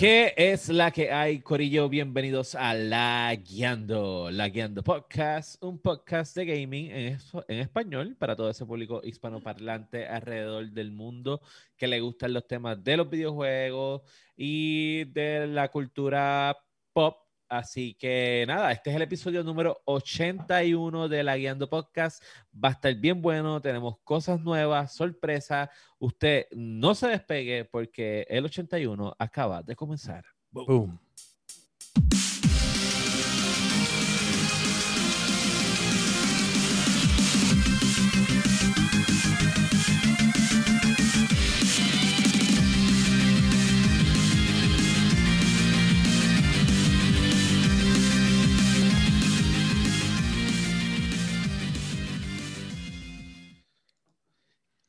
¿Qué es la que hay, Corillo? Bienvenidos a La Guiando, La Guiando Podcast, un podcast de gaming en, en, español para todo ese público hispanoparlante alrededor del mundo que le gustan los temas de los videojuegos y de la cultura pop Así que nada, este es el episodio número 81 de la Guiando Podcast. Va a estar bien bueno, tenemos cosas nuevas, sorpresas. Usted no se despegue porque el 81 acaba de comenzar. Boom.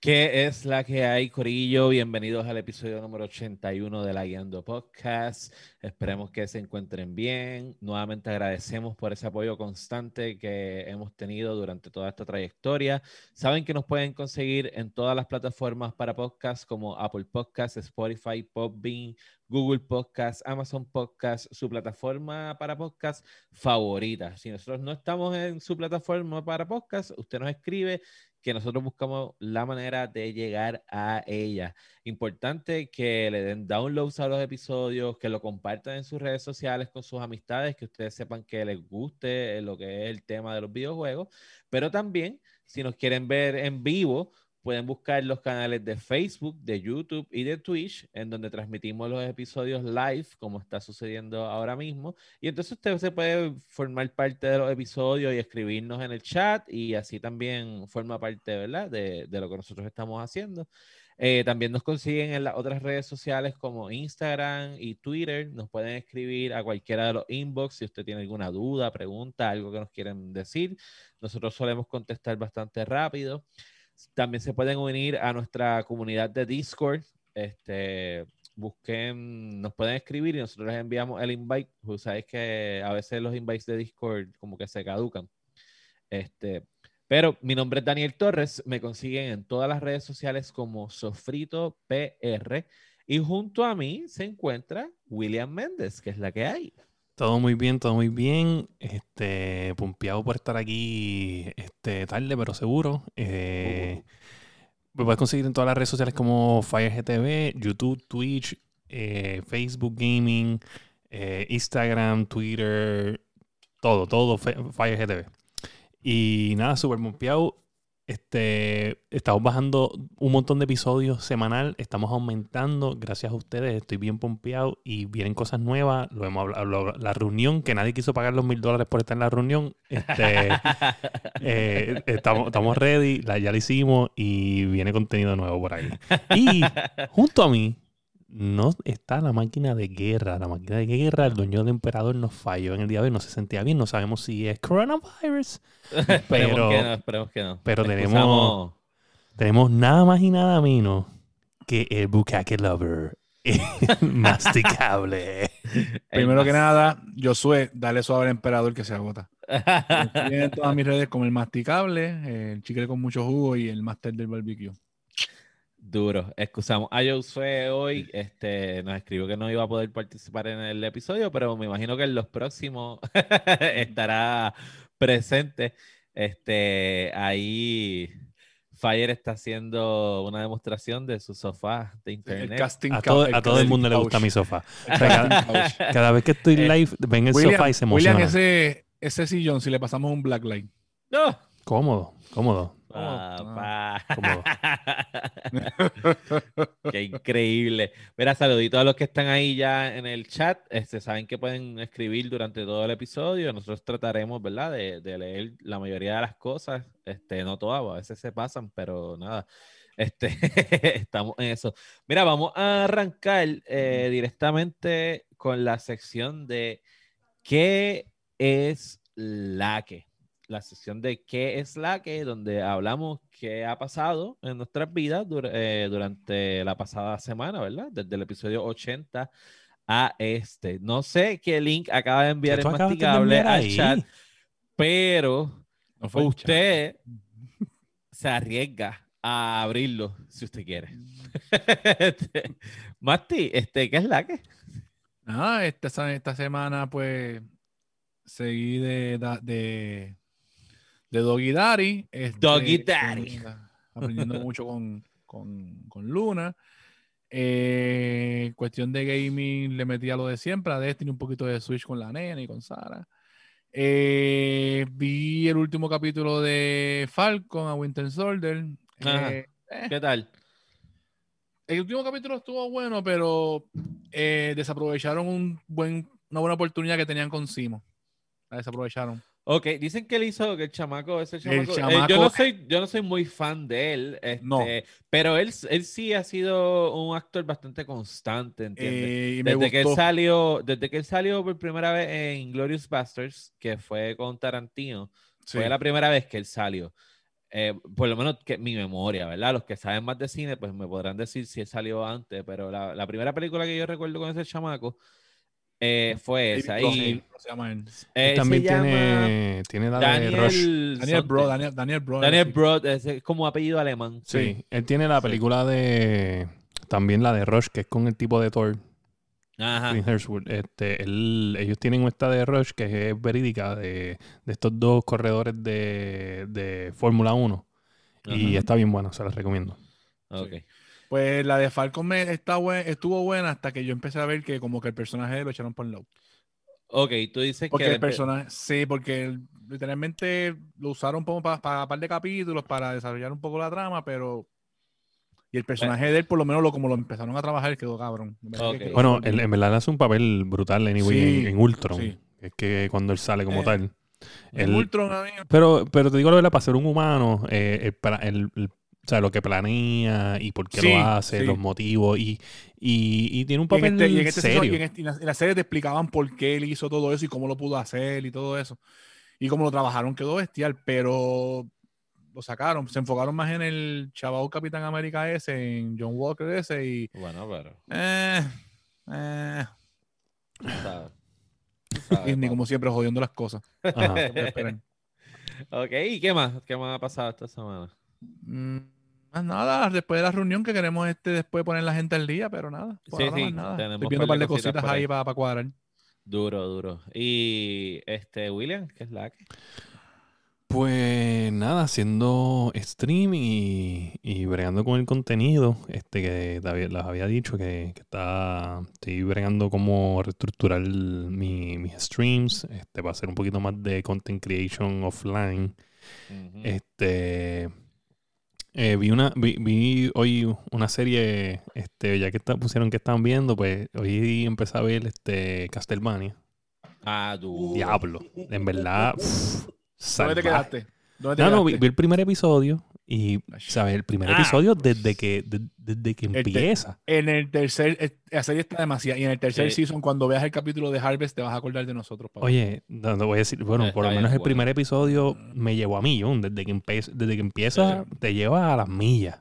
¿Qué es la que hay, Corillo? Bienvenidos al episodio número 81 de la Guiando Podcast. Esperemos que se encuentren bien. Nuevamente agradecemos por ese apoyo constante que hemos tenido durante toda esta trayectoria. Saben que nos pueden conseguir en todas las plataformas para podcast como Apple Podcasts, Spotify, Podbean, Google Podcasts, Amazon Podcasts, su plataforma para podcast favorita. Si nosotros no estamos en su plataforma para podcast, usted nos escribe que nosotros buscamos la manera de llegar a ella. Importante que le den downloads a los episodios, que lo compartan en sus redes sociales con sus amistades, que ustedes sepan que les guste lo que es el tema de los videojuegos, pero también si nos quieren ver en vivo, pueden buscar los canales de Facebook, de YouTube y de Twitch, en donde transmitimos los episodios live, como está sucediendo ahora mismo. Y entonces usted se puede formar parte de los episodios y escribirnos en el chat y así también forma parte, ¿verdad? De, de lo que nosotros estamos haciendo. Eh, también nos consiguen en las otras redes sociales como Instagram y Twitter. Nos pueden escribir a cualquiera de los inbox si usted tiene alguna duda, pregunta, algo que nos quieren decir. Nosotros solemos contestar bastante rápido. También se pueden unir a nuestra comunidad de Discord. Este, busquen, nos pueden escribir y nosotros les enviamos el invite. Pues sabéis que a veces los invites de Discord como que se caducan. Este, pero mi nombre es Daniel Torres. Me consiguen en todas las redes sociales como Sofrito PR. Y junto a mí se encuentra William Méndez, que es la que hay. Todo muy bien, todo muy bien. Este, pumpeado por estar aquí este, tarde, pero seguro. Eh, Me puedes conseguir en todas las redes sociales como FireGTV, YouTube, Twitch, eh, Facebook Gaming, eh, Instagram, Twitter, todo, todo FireGTV. Y nada, súper pumpeado. Este, estamos bajando un montón de episodios semanal, estamos aumentando, gracias a ustedes, estoy bien pompeado y vienen cosas nuevas. Lo hemos hablado, la reunión, que nadie quiso pagar los mil dólares por estar en la reunión. Este, eh, estamos, estamos ready, la, ya la hicimos y viene contenido nuevo por ahí. Y junto a mí, no está la máquina de guerra. La máquina de guerra, el dueño del emperador nos falló en el día de hoy, no se sentía bien, no sabemos si es coronavirus. pero, que no, esperemos que no. Pero tenemos, tenemos nada más y nada menos que el Bukake Lover. masticable. Primero que nada, Josué, dale suave al emperador que se agota. en todas mis redes como el masticable, el chicle con mucho jugo y el máster del barbecue. Duro. Excusamos a Josué hoy. Este, nos escribió que no iba a poder participar en el episodio, pero me imagino que en los próximos estará presente. Este, ahí Fire está haciendo una demostración de su sofá de internet. a, todo, el, mundo le gusta mi sofá. cada, vez que estoy eh, live, ven el sofá y se emociona. William, ese, ese sillón, si le pasamos un blacklight. No. Cómodo, cómodo. Qué increíble. Mira, saludito a los que están ahí ya en el chat. Este, saben que pueden escribir durante todo el episodio. Nosotros trataremos, ¿verdad?, de, leer la mayoría de las cosas. Este, no todas, a veces se pasan, pero nada. Este, estamos en eso. Mira, vamos a arrancar eh, directamente con la sección de ¿qué es la que? La sesión de ¿Qué es la que? donde hablamos qué ha pasado en nuestras vidas eh, durante la pasada semana, ¿verdad? Desde el episodio 80 a este. No sé qué link acaba de enviar el masticable al chat, pero usted se arriesga a abrirlo si usted quiere. Masti, este, ¿qué es la que? Nada, esta, esta semana pues seguí de, de Doggy Daddy. este, Doggy Daddy. Aprendiendo mucho con, con, con Luna. Eh, cuestión de gaming, le metí a lo de siempre, a Destiny, un poquito de Switch con la nena y con Sara. Eh, vi el último capítulo de Falcon a Winter Soldier. Eh, eh, ¿Qué tal? el último capítulo estuvo bueno, pero desaprovecharon un buen, una buena oportunidad que tenían con Simo. La desaprovecharon. Ok, dicen que él hizo que el chamaco, ese chamaco, eh, chamaco- yo, no soy, yo no soy muy fan de él, este, No. pero él, él sí ha sido un actor bastante constante, ¿entiendes? Eh, desde que él gustó. salió, desde que él salió por primera vez en Glorious Bastards, que fue con Tarantino, Sí. fue la primera vez que él salió. Eh, por lo menos que mi memoria, ¿verdad? Los que saben más de cine, pues me podrán decir si él salió antes, pero la, la primera película que yo recuerdo con ese chamaco eh, fue esa. Y, Cross, ¿cómo se llama él? eh, también se llama tiene, la de Daniel, Rush. Daniel Bro, something. Daniel, Daniel Bro. Daniel. Brod, es como apellido alemán. Sí. Sí. él tiene la Sí. película de. También la de Rush, que es con el tipo de Thor, Ajá. Este, él- ellos tienen esta de Rush que es verídica de, de estos dos corredores de, de Fórmula 1. Y está bien buena, se las recomiendo. Ok. Pues la de Falcon me está buen- estuvo buena hasta que yo empecé a ver que como que el personaje lo echaron por low. Ok, tú dices Porque que el personaje, sí, porque el- literalmente lo usaron como para, para un par de capítulos para desarrollar un poco la trama, pero y el personaje de él, por lo menos lo como lo empezaron a trabajar, quedó cabrón. Que quedó Bueno, él, en verdad hace un papel brutal anyway, Sí, en, en Ultron. sí. Es que cuando él sale como Eh, tal. En él- Ultron, a mí- Pero, pero te digo la verdad, para ser un humano, eh, el pla- el- el- o sea, lo que planea y por qué Sí, lo hace, sí. los motivos, y, y, y tiene un y en, papel este, y en este season- serio. y en este- y en la, en la serie te explicaban por qué él hizo todo eso y cómo lo pudo hacer y todo eso. Y cómo lo trabajaron quedó bestial, pero lo sacaron, se enfocaron más en el chaval Capitán América ese, en John Walker ese y... Bueno, pero. Eh, eh. Tú sabes, Disney, como siempre, jodiendo las cosas. Ajá. Ok, ¿y qué más? ¿Qué más ha pasado esta semana? Mm, más nada, después de la reunión que queremos este después poner la gente al día, pero nada. Sí, sí, más nada. tenemos Estoy viendo un par de cositas ahí. ahí para cuadrar. Duro, duro. Y este, William, ¿qué es la que? Pues nada, haciendo streaming y, y bregando con el contenido, este que les había dicho que, que está, estoy bregando cómo reestructurar mi- mis streams, este, para hacer un poquito más de content creation offline. Este eh, vi una vi, vi hoy una serie, este, ya que está- pusieron que estaban viendo, pues hoy empecé a ver este Castlevania. Ah, duro. Diablo. En verdad. uf, ¿Dónde te quedaste? ¿Dónde te No, no, vi, vi el primer episodio y, ¿sabes? El primer Ah. episodio desde que, de- desde que te- empieza. En el tercer, eh, la serie está demasiado. Y en el tercer Sí. season, cuando veas el capítulo de Harvest, te vas a acordar de nosotros. papá. Oye, no, no voy a decir, bueno, Está por lo bien menos el bueno. primer episodio me llevó a millón. Desde que, empe- desde que empieza, te lleva a las millas.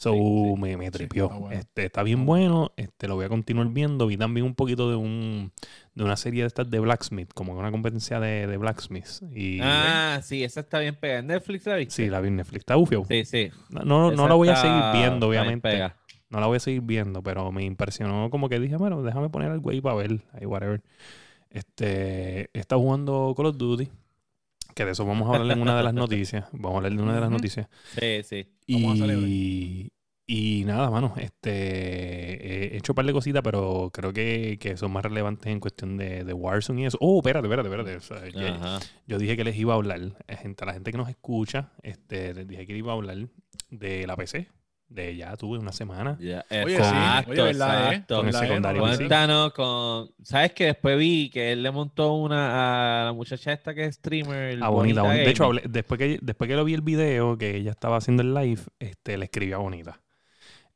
So, Sí, sí, me, me sí, tripió. está bueno. este, está bien bueno. Este, lo voy a continuar viendo. Vi también un poquito de un de una serie de estas de Blacksmith, como una competencia de, de Blacksmith. Y Ah, sí, esa está bien pegada. ¿En Netflix la viste? sí, la vi en Netflix. Está ufio. Sí, sí. No, no, no la voy a seguir viendo, obviamente. No la voy a seguir viendo, pero me impresionó como que dije, bueno, déjame poner algo ahí para ver, ahí whatever. Este, está jugando Call of Duty, que de eso vamos a hablar en una de las noticias. Vamos a hablar de una de las noticias. Sí, sí. Vamos. Y, y nada, mano, este, he hecho un par de cositas, pero creo que, que son más relevantes en cuestión de, de Warzone y eso. Oh, espérate, espérate, espérate. O sea, yo dije que les iba a hablar, eh, gente, a la gente que nos escucha, este, les dije que iba a hablar de la PC. De ya tuve una semana. Oye, sí, exacto, oye, ¿verdad, eh? exacto. Con el ¿Verdad, eh? secundario. No, sí. Cuéntanos con. ¿Sabes que Después vi que él le montó una a la muchacha esta que es streamer. Ah, bonita, bonita. De hecho, hablé- después, que, después que lo vi el video, que ella estaba haciendo el live, este, le escribí a Bonita.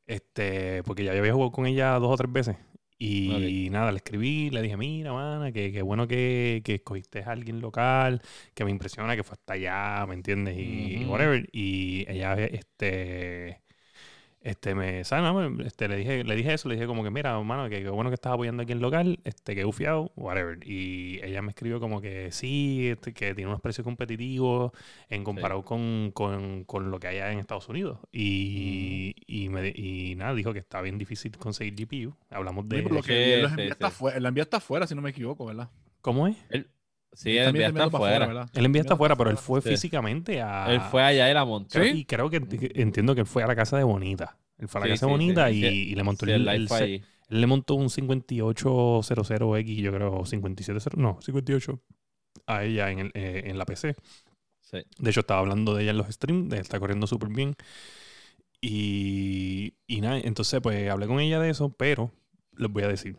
Este, porque ya yo había jugado con ella dos o tres veces. Y nada, le escribí, le dije, mira, mana, que, que bueno que, que escogiste a alguien local, que me impresiona que fue hasta allá, ¿me entiendes? Y whatever. Y ella, este, Este, me, ¿sabes? No, me- este, le, dije, le dije eso, le dije como que, mira, hermano, que, que bueno que estás apoyando aquí en local, este, que ufiado, whatever. Y ella me escribió como que sí, este, que tiene unos precios competitivos en comparado con, con, con lo que hay en Estados Unidos. Y, y, me, y nada, dijo que está bien difícil conseguir GPU. Hablamos de... Por lo que Sí, sí, envía sí. está fuera, el envío está afuera, si no me equivoco, ¿verdad? ¿Cómo es? Sí, el También envía está afuera. ¿verdad? Él envía está afuera, pero él fue Sí. físicamente a... Él fue allá y la montó. ¿Sí? Y creo que, entiendo que él fue a la casa de Bonita. Él fue a la Sí, casa de. Bonita y, Sí, y le montó Sí, el, el live el. Él le montó un 5800X, yo creo, o 5700, no, 58 a ella en, el, eh, en la PC. Sí. De hecho, estaba hablando de ella en los streams, de- está corriendo súper bien. Y, y nada, entonces pues hablé con ella de eso, pero les voy a decir,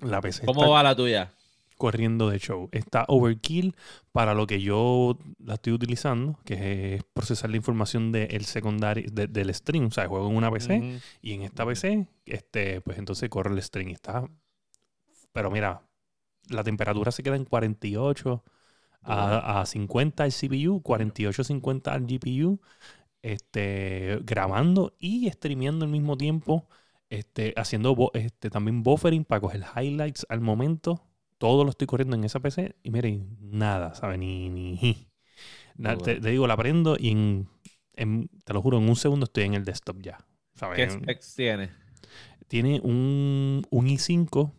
la PC ¿Cómo está va la tuya? Corriendo de show. Está overkill para lo que yo la estoy utilizando, que es procesar la información del secundario de- del stream. O sea, juego en una PC y en esta PC, este, pues entonces corre el stream y está. Pero mira, la temperatura se queda en 48 a, a 50 al CPU, 48 50 al GPU, este, grabando y streameando al mismo tiempo, este, haciendo este, también buffering para coger highlights al momento. Todo lo estoy corriendo en esa PC y miren, nada, ¿sabes? Ni, ni te, digo, la prendo y en, en- te lo juro, en un segundo estoy en el desktop ya. ¿sabes? ¿Qué specs tiene? Tiene un, un i5.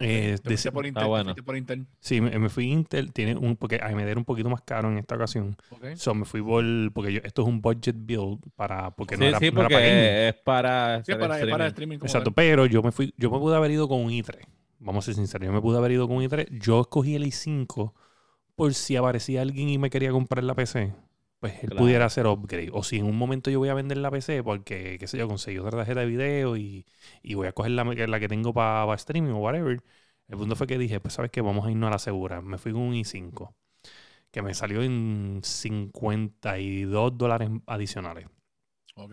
eh, Te de- fuiste por está Intel, te bueno. fuiste por Intel. sí, me, me fui Intel. Tiene un, porque AMD era un poquito más caro en esta ocasión. Ok. So, me fui por, porque yo, esto es un budget build para, porque sí, no era, sí, no era porque para es para Sí, para, streaming. para streaming. como Exacto, tal. pero yo me fui, yo me pude haber ido con un i3. Vamos a ser sinceros, yo me pude haber ido con un i3. Yo escogí el i5 por si aparecía alguien y me quería comprar la PC. Pues él Claro. pudiera hacer upgrade. O si en un momento yo voy a vender la PC porque, qué sé yo, conseguí otra tarjeta de video y, y voy a coger la, la que tengo para streaming o whatever. El punto fue que dije, pues sabes que vamos a irnos a la segura. Me fui con un i5 que me salió en 52 dólares adicionales. Ok.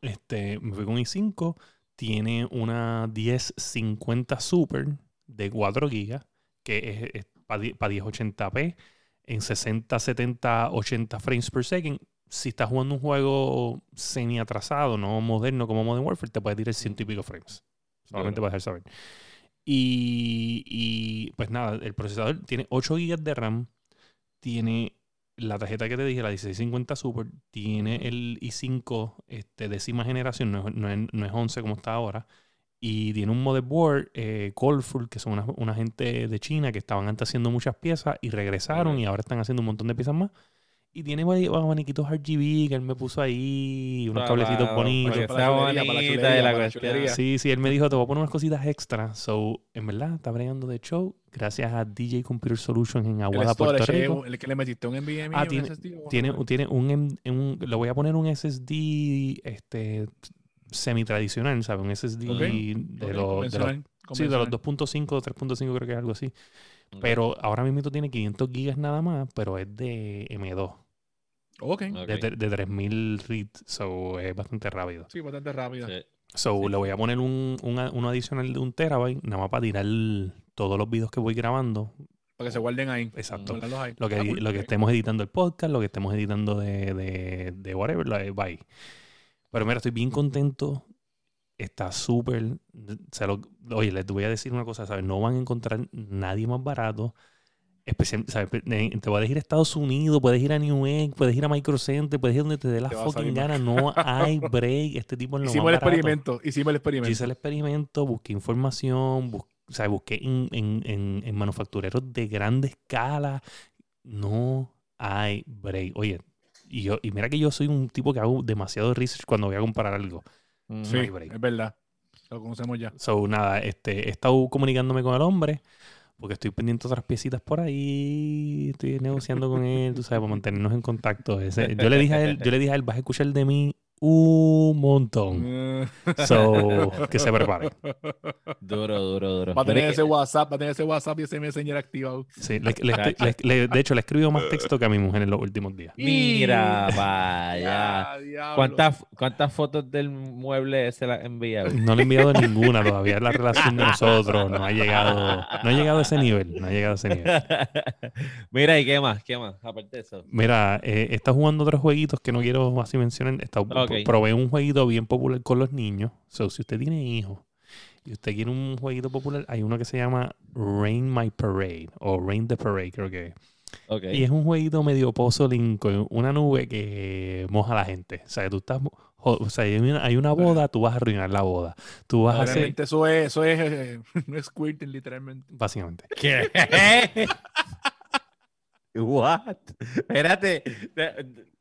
Este, me fui con i5. Tiene una 1050 Super de 4 GB, que es, para 1080p en 60, 70, 80 frames per second. Si estás jugando un juego semi atrasado, no moderno como Modern Warfare, te puede tirar ciento y pico frames. Solamente para dejar saber. Y, y, pues nada, el procesador tiene 8 GB de RAM, tiene la tarjeta que te dije, la 1650 Super, tiene el i5 este, décima generación, no es, no no es 11 como está ahora, y tiene un motherboard eh, Colorful, que son una, una gente de China que estaban antes haciendo muchas piezas y regresaron y ahora están haciendo un montón de piezas más. Y tiene abaniquitos RGB que él me puso ahí, unos Para- cablecitos para- bonitos. para chulería, la bonita y chulería, la. Sí, sí, él me dijo, te voy a poner unas cositas extra. So, en verdad, está bregando de show. Gracias a DJ Computer Solutions en El Aguada, Puerto Rico. el que le metiste un NVMe Ah, un tiene- SSD, o- Tiene, tiene un, un- le voy a poner un SSD este, semi tradicional, ¿sabes? Un SSD de, Ok, los, de los sí, de los convencional. 2.5 o 3.5 creo que es algo así. Pero ahora mismo tiene 500 gigas nada más, pero es de M2, Ok. De, de, de 3000 reads, so es bastante rápido. Sí, bastante rápida. Sí. So, Sí. le voy a poner un, un, uno adicional de un terabyte, nada más para tirar todos los videos que voy grabando. Para que se guarden ahí. Exacto. guardarlos ahí. Lo que, Ah, lo que estemos editando el podcast, lo que estemos editando de, de, de whatever, lo de bye. Pero mira, estoy bien contento. Está súper. Oye, les voy a decir una cosa, ¿sabes? No van a encontrar nadie más barato. Especial, ¿sabes? Eh, Te puedes ir a Estados Unidos, puedes ir a New York, puedes ir a Micro Center, puedes ir donde te dé la Te fucking gana. No hay break. Este tipo es lo Hicimos el experimento. Hicimos el experimento. Hice el experimento, busqué información, bus- o sea, busqué en, en- en- en manufactureros de grande escala. No hay break. Oye, y, yo, y mira que yo soy un tipo que hago demasiado research cuando voy a comparar algo. Sí, es verdad. Lo conocemos ya. So, nada, este, he estado comunicándome con el hombre porque estoy pendiente de otras piecitas por ahí. Estoy negociando con él, tú sabes, para mantenernos en contacto. Ese- yo le dije a él, yo le dije a él, vas a escuchar de mí un montón. Eh, So, que se prepare. Duro, duro, duro. Va a tener ese WhatsApp, va a tener ese WhatsApp y ese Messenger activado. Sí, le- le- le- le- de hecho, le he escribido más texto que a mi mujer en los últimos días. Mira, vaya. ¿Cuántas, ¿Cuántas fotos del mueble se las enviado? No le he enviado ninguna todavía. La relación de nosotros no ha llegado, no ha llegado a ese nivel. No ha llegado a ese nivel. Mira, ¿y qué más? ¿Qué más? Aparte de eso. Mira, eh, está jugando otros jueguitos que no quiero así mencionar. Está, Ok, Ok. probé un jueguito bien popular con los niños. So, si usted tiene hijos y usted quiere un jueguito popular, hay uno que se llama Rain My Parade o Rain the Parade, creo que es. Y es un jueguito medio puzzling con una nube que moja a la gente. O sea, tú estás. O sea, hay una, hay una boda, tú vas a arruinar la boda. Tú vas a hacer. Realmente eso es, eso es, eh, no es squirting literalmente. Básicamente. ¿Qué? What? Espérate,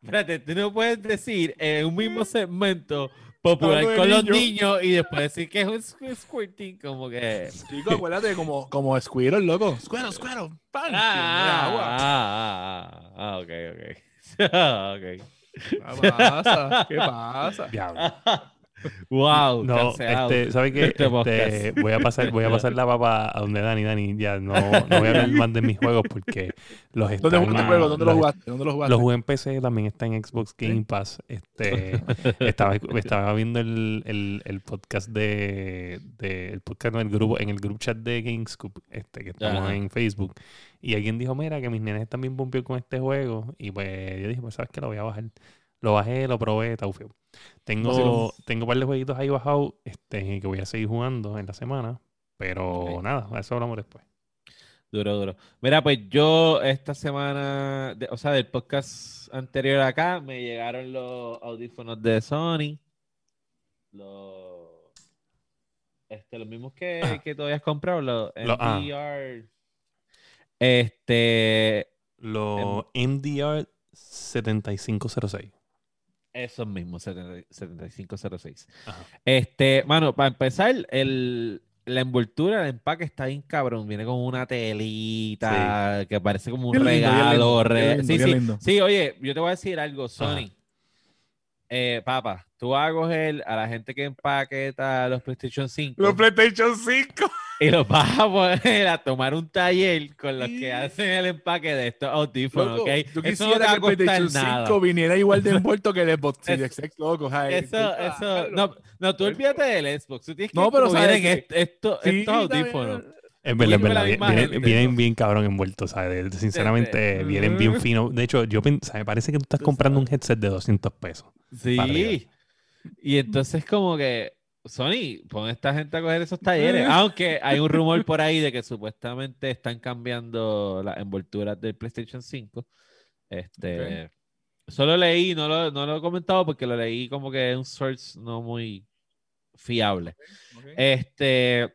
espérate, tú no puedes decir en un mismo segmento popular con los niños. niños y después decir que es un squ- squirting, como que. Chico, acuérdate como, como Squirrel, loco. Squirrel, Squirrel. ¡Pam! Ah, agua. ah, ah, ah, ok, ok. Ah, ok. ¿Qué pasa? ¿Qué pasa? Diablo. Wow, No, cancelado. este, ¿sabes qué? Este Este, voy a pasar, voy a pasar la papa a donde Dani, Dani, ya no, no voy a hablar más de mis juegos porque los están, ¿Dónde jugaste juego? ¿Dónde lo los- jugaste? ¿Dónde lo jugaste? Los jugué en PC, también está en Xbox Game Pass. Este, estaba, estaba viendo el, el, el podcast de, de- el podcast en el grupo, en el group chat de GameScoop, este, que estamos Ajá. en Facebook. Y alguien dijo, mira, que mis nenes están bien pompeados con este juego. Y pues yo dije, pues sabes que lo voy a bajar. Lo bajé, lo probé, está. Tengo, tengo un par de jueguitos ahí bajados este, que voy a seguir jugando en la semana. Pero nada, a eso hablamos después. Duro, duro. Mira, pues yo esta semana, de- o sea, del podcast anterior acá, me llegaron los audífonos de Sony. Los, este, los mismos que, Ajá. que tú habías comprado, los Lo- ah. Este, Los MDR 7506. Esos mismos, 70 7506. Ajá. Este, mano, para empezar, el, la envoltura, el empaque está bien cabrón. Viene con una telita que parece como un lindo, regalo. lindo, re- bien lindo, sí, sí. Sí, oye, yo te voy a decir algo, Sony. Eh, papá, tú a coger a la gente que empaqueta los PlayStation 5 Los PlayStation 5. y los vas a poner a tomar un taller con los que hacen el empaque de estos audífonos, Loco, ¿ok? Yo Eso no te quisiera va a que el costar PlayStation nada. 5 viniera igual de envuelto que el Xbox Es- Series X, loco. Eso, eso, no, no, tú olvídate del Xbox. Tú tienes que No, pero vienen que- est- estos, Sí, estos audífonos. Es verdad, es verdad. Vienen, bien cabrón envueltos, ¿sabes? Sinceramente, vienen bien finos. De hecho, yo ¿sabes? parece que tú estás comprando un headset de 200 pesos. Sí. Y entonces como que, Sony, pon a esta gente a coger esos talleres. Aunque hay un rumor por ahí de que supuestamente están cambiando las envolturas del PlayStation 5. Este, solo leí, no lo, no lo he comentado porque lo leí como que es un source no muy fiable. Ok. Este,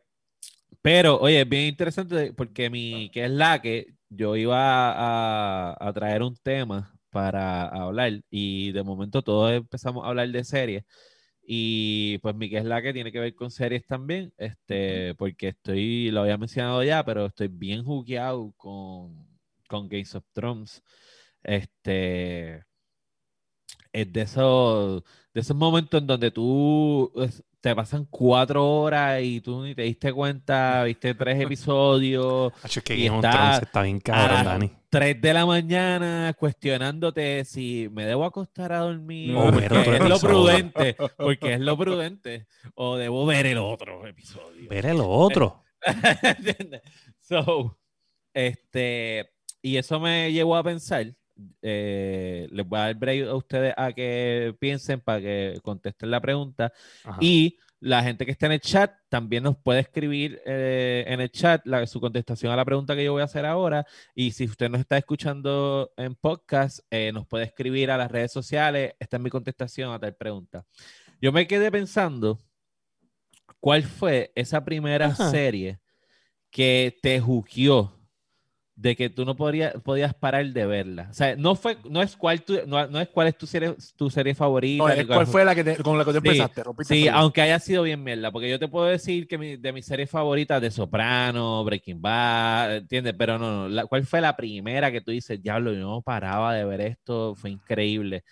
pero, oye, es bien interesante porque mi, que es la que yo iba a, a traer un tema para hablar y de momento todos empezamos a hablar de series y pues mi que es la que tiene que ver con series también, este, porque estoy, lo había mencionado ya, pero estoy bien jugueado con, con Games of Thrones. Este, es de esos, de esos momentos en donde tú es- te pasan cuatro horas y tú ni te diste cuenta, viste tres episodios, Hacho, es que Y está- está bien cabrón, Ah, Dani. tres de la mañana cuestionándote si me debo acostar a dormir, No, porque es lo episodio. prudente, porque es lo prudente, o debo ver el otro episodio. Ver el otro. So, este, y eso me llevó a pensar. Eh, les voy a dar break a ustedes a que piensen para que contesten la pregunta. Ajá. Y la gente que está en el chat también nos puede escribir eh, en el chat la- su contestación a la pregunta que yo voy a hacer ahora. Y si usted nos está escuchando en podcast, eh, nos puede escribir a las redes sociales. Esta es mi contestación a tal pregunta. Yo me quedé pensando, ¿cuál fue esa primera Ajá. serie que te jugueó de que tú no podrías, podías parar de verla? O sea, no, fue, no, es, cuál tu- no, no es cuál es tu serie, tu serie favorita. No, es- ¿Cuál fue la que te- con la que tú Sí, empezaste? Sí, aunque haya sido bien mierda, porque yo te puedo decir que mi- de mis series favoritas, de Soprano, Breaking Bad, ¿entiendes? Pero no, no, la- ¿cuál fue la primera que tú dices, diablo, yo no paraba de ver esto, fue increíble?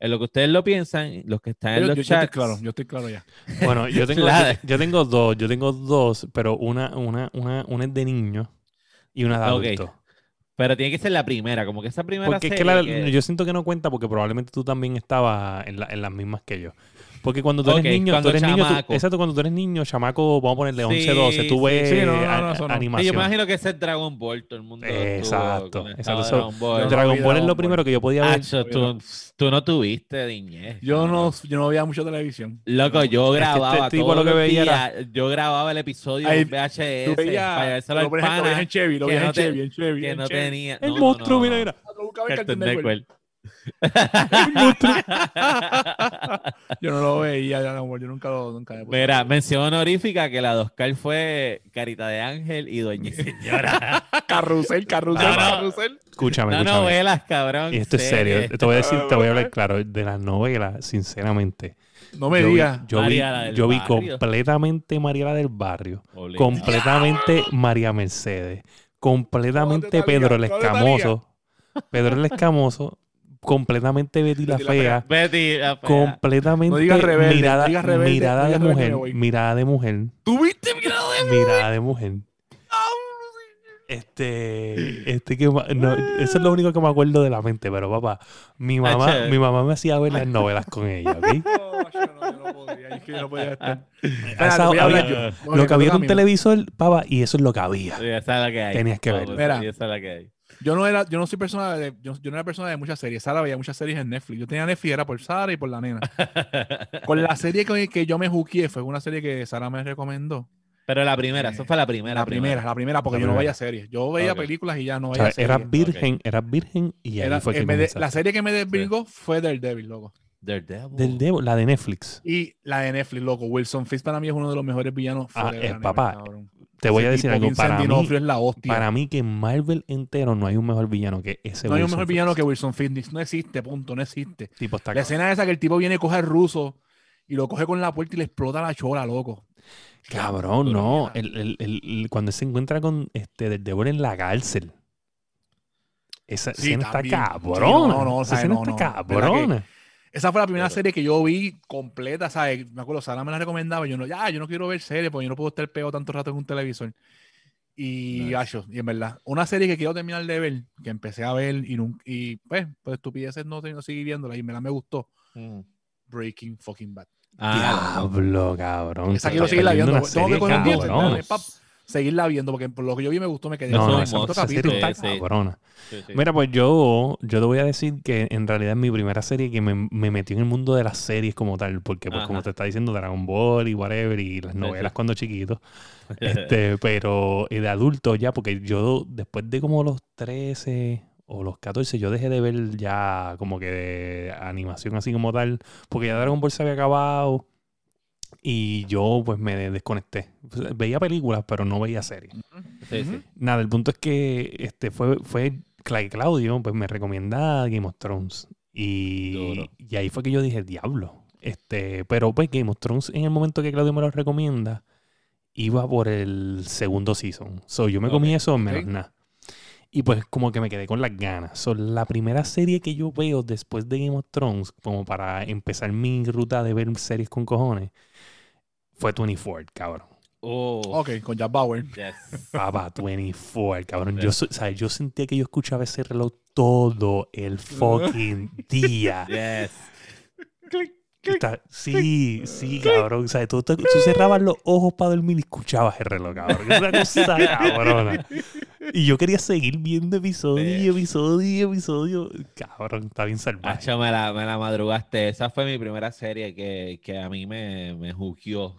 En lo que ustedes lo piensan, los que están en los yo- yo estoy chats, claro, yo estoy claro ya. Bueno, yo tengo, yo, yo tengo dos, yo tengo dos, pero una, una, una, una es de niño y una de adulto. Pero tiene que ser la primera, como que esa primera Porque es que, serie la- que- yo siento que no cuenta porque probablemente tú también estabas en, la- en las mismas que yo. Porque cuando tú eres niño, cuando tú eres niño, tú- exacto, cuando tú eres niño, chamaco, vamos a ponerle Sí, 11, 12, tú sí, ves sí, no, no, Sí, animación. yo me imagino que ese es Dragon Ball, todo el mundo. Exacto, exacto, Dragon Ball. Dragon Ball es lo primero que yo podía ver. Tú, tú no tuviste niñez. Yo no, yo no veía mucho televisión. Loco, yo este grababa tipo lo que veía días, yo grababa el episodio Ay, en VHS Tú veías, para lo, por ejemplo, lo pana veías en Chevy, lo no en Chevy, en Chevy, que en no Chevy. Tenía... El no, no, monstruo, no, mira, no. mira. Lo buscaba en Cartoon Network. Network. Yo no lo veía, Dragon Ball, yo nunca lo nunca me puse. Mira, mención honorífica que la de Oscar fue Carita de Ángel y Doña y Señora. Carrusel, carrusel, No, no. carrusel. Escúchame, no escúchame. novelas, cabrón. Y esto es serio. series. Te voy a decir, te voy a hablar claro. De las novelas, sinceramente. No me yo vi- digas. yo vi, Mariela del yo vi completamente Mariela del Barrio. Obligado. completamente María Mercedes, completamente? Pedro el ¿Cuál de Escamoso, Pedro el Escamoso, completamente Betty la Fea, Betty, la fea. completamente No digas rebelde, mirada, no digas rebelde, mirada no de digas mujer, mirada de mujer, ¿Tuviste mirado de mirada de mujer. Este, este que no, eso es lo único que me acuerdo de la mente, pero papá, mi mamá, Hacho. mi mamá me hacía ver las novelas con ella, ¿ok? No, yo no, yo no podía, es que yo no podía estar. Esa- Espera, voy a hablar había- yo. lo que había era un televisor, papá, y eso es lo que había. Sí, esa es la que hay. Tenías que verlo. Mira. esa es la que hay. Yo no era, yo no soy persona de, yo, yo no era persona de muchas series. Sara veía muchas series en Netflix. Yo tenía Netflix era por Sara y por la nena. Con la serie que, que yo me juqué fue una serie que Sara me recomendó. Pero la primera, eso fue la primera. La primera, la primera, porque La yo no veía series. Yo veía películas y ya no O veía eras series. virgen, eras virgen y ahí Era- fue que de- la serie que me desvirgó fue Daredevil, loco. Daredevil. Del Devo, la de Netflix. Y la de Netflix, loco. Wilson Fisk para mí es uno de los mejores villanos. Ah, forever eh, papá, cabrón. Te voy Ese a decir algo. Vincent Para mí, D'Onofrio es la hostia. para mí que en Marvel entero no hay un mejor villano que ese no hay un mejor Fisk. villano que Wilson Fisk. No existe, punto. No existe. Tipo, está La escena esa que el tipo viene, coge al ruso y lo coge con la puerta y le explota la chola, loco. Cabrón, no. El, el- el- el- cuando él se encuentra con este del en la cárcel. Esa Sí, escena está también. Sí, cabrona. no, no, no, Esa escena No, está no. ¿Verdad que- cabrona. Esa fue la primera serie que yo vi completa, ¿sabes? Me acuerdo, Sara me la recomendaba. Yo no, ya, yo no quiero ver series porque yo no puedo estar pegado tanto rato en un televisor. Y, Nice. y en verdad, una serie que quiero terminar de ver, que empecé a ver y, y pues, pues estupideces no, no seguí viéndola y en verdad me gustó. Mm. Breaking fucking bad. Ah, no. Diablo, cabrón. Esa quiero seguirla viendo. Tengo que coger un día, seguirla viendo, porque por lo que yo vi me gustó, me quedé. No, no, esa está sí. cabrona. Sí, sí. Mira, pues yo, yo te voy a decir que en realidad es mi primera serie que me, me metió en el mundo de las series como tal, porque pues Ajá. como te está diciendo Dragon Ball y whatever y las novelas sí. cuando chiquito, este, pero de adulto ya, porque yo después de como los 13 o los 14 yo dejé de ver ya como que de animación así como tal, porque ya Dragon Ball se había acabado y yo pues me desconecté. Veía películas, pero no veía series. Sí, sí. Nada, el punto es que este fue, fue Cla- Claudio, pues me recomienda Game of Thrones. Y, y ahí fue que yo dije, diablo. Este, pero pues Game of Thrones, en el momento que Claudio me lo recomienda, iba por el segundo season. So yo me comí eso menos ok. nada. Y pues como que me quedé con las ganas. So, la primera serie que yo veo después de Game of Thrones, como para empezar mi ruta de ver series con cojones, fue 24, cabrón. Oh, Ok, con Jack Bauer. yes. Papá, 24, cabrón. Yo, ¿sabes? yo sentía que yo escuchaba ese reloj todo el fucking día. Yes. Está- sí, sí, cabrón. ¿sabes? Tú, tú- tú cerrabas los ojos para dormir y escuchabas el reloj, cabrón. Es una cosa cabrona. Y yo quería seguir viendo episodio episodio y episodio. Cabrón, está bien salvaje. Hacho, me la, me la madrugaste. Esa fue mi primera serie que, que a mí me, me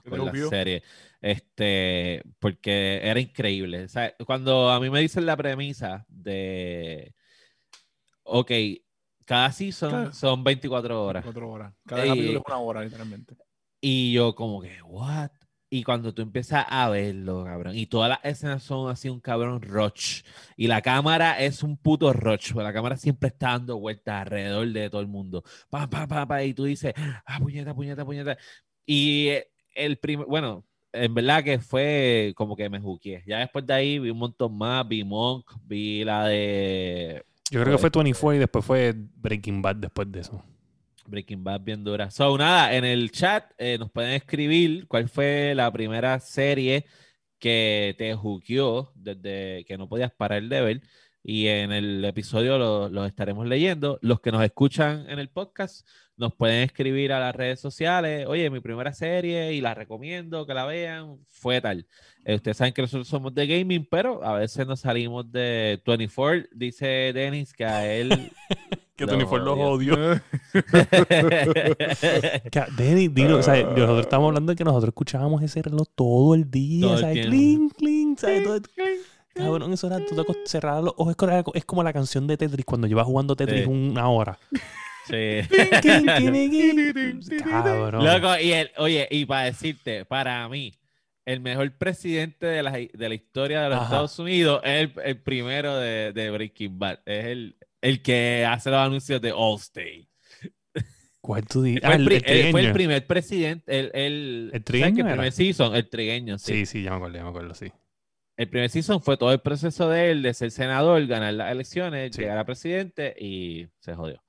¿Te con la serie. Este, porque era increíble. O sea, cuando a mí me dicen la premisa de, ok, cada season Claro. son 24 horas. Cuatro horas. Cada Ey. capítulo es una hora, literalmente. Y yo como que, what? Y cuando tú empiezas a verlo, cabrón, y todas las escenas son así un cabrón roach, y la cámara es un puto roach, porque la cámara siempre está dando vueltas alrededor de todo el mundo, pa, pa, pa, pa, y tú dices, ah, puñeta, puñeta, puñeta. Y eh, el primer, bueno, en verdad que fue como que me juqué. Ya después de ahí vi un montón más, vi Monk, vi la de Yo creo que fue 24 y después fue Breaking Bad después de eso. Breaking Bad bien dura. So, nada, en el chat eh, nos pueden escribir cuál fue la primera serie que te juqueó desde que no podías parar de ver. y en el episodio los lo estaremos leyendo. Los que nos escuchan en el podcast nos pueden escribir a las redes sociales, oye, mi primera serie y la recomiendo que la vean, fue tal. Eh, ustedes saben que nosotros somos de gaming, pero a veces nos salimos de 24, dice Dennis que a él... que lo 24 los odia. odio. Denny, dilo, o sea, nosotros estamos hablando de que nosotros escuchábamos ese reloj todo el día, Todo el. Clink, clink, ¿sabes? Todo- Cabrón, eso era tú te los ojos. Es como- Es como la canción de Tetris cuando llevas jugando Tetris Sí. una hora. Sí. Cabrón. Loco, y el, oye, y para decirte, para mí, el mejor presidente de la, de la historia de los Ajá. Estados Unidos es el, el primero de, de Breaking Bad. Es el, el que hace los anuncios de Allstate. ¿Cuál tú dices? Fue, Ah, el, el, pri- el él fue el trigueño. primer presidente, el, el, ¿El ¿sabes trigueño que primer season, el trigueño, sí. Sí, sí, ya me acuerdo, ya me acuerdo, sí. El primer season fue todo el proceso de él, de ser senador, ganar las elecciones, Sí. llegar a presidente y se jodió.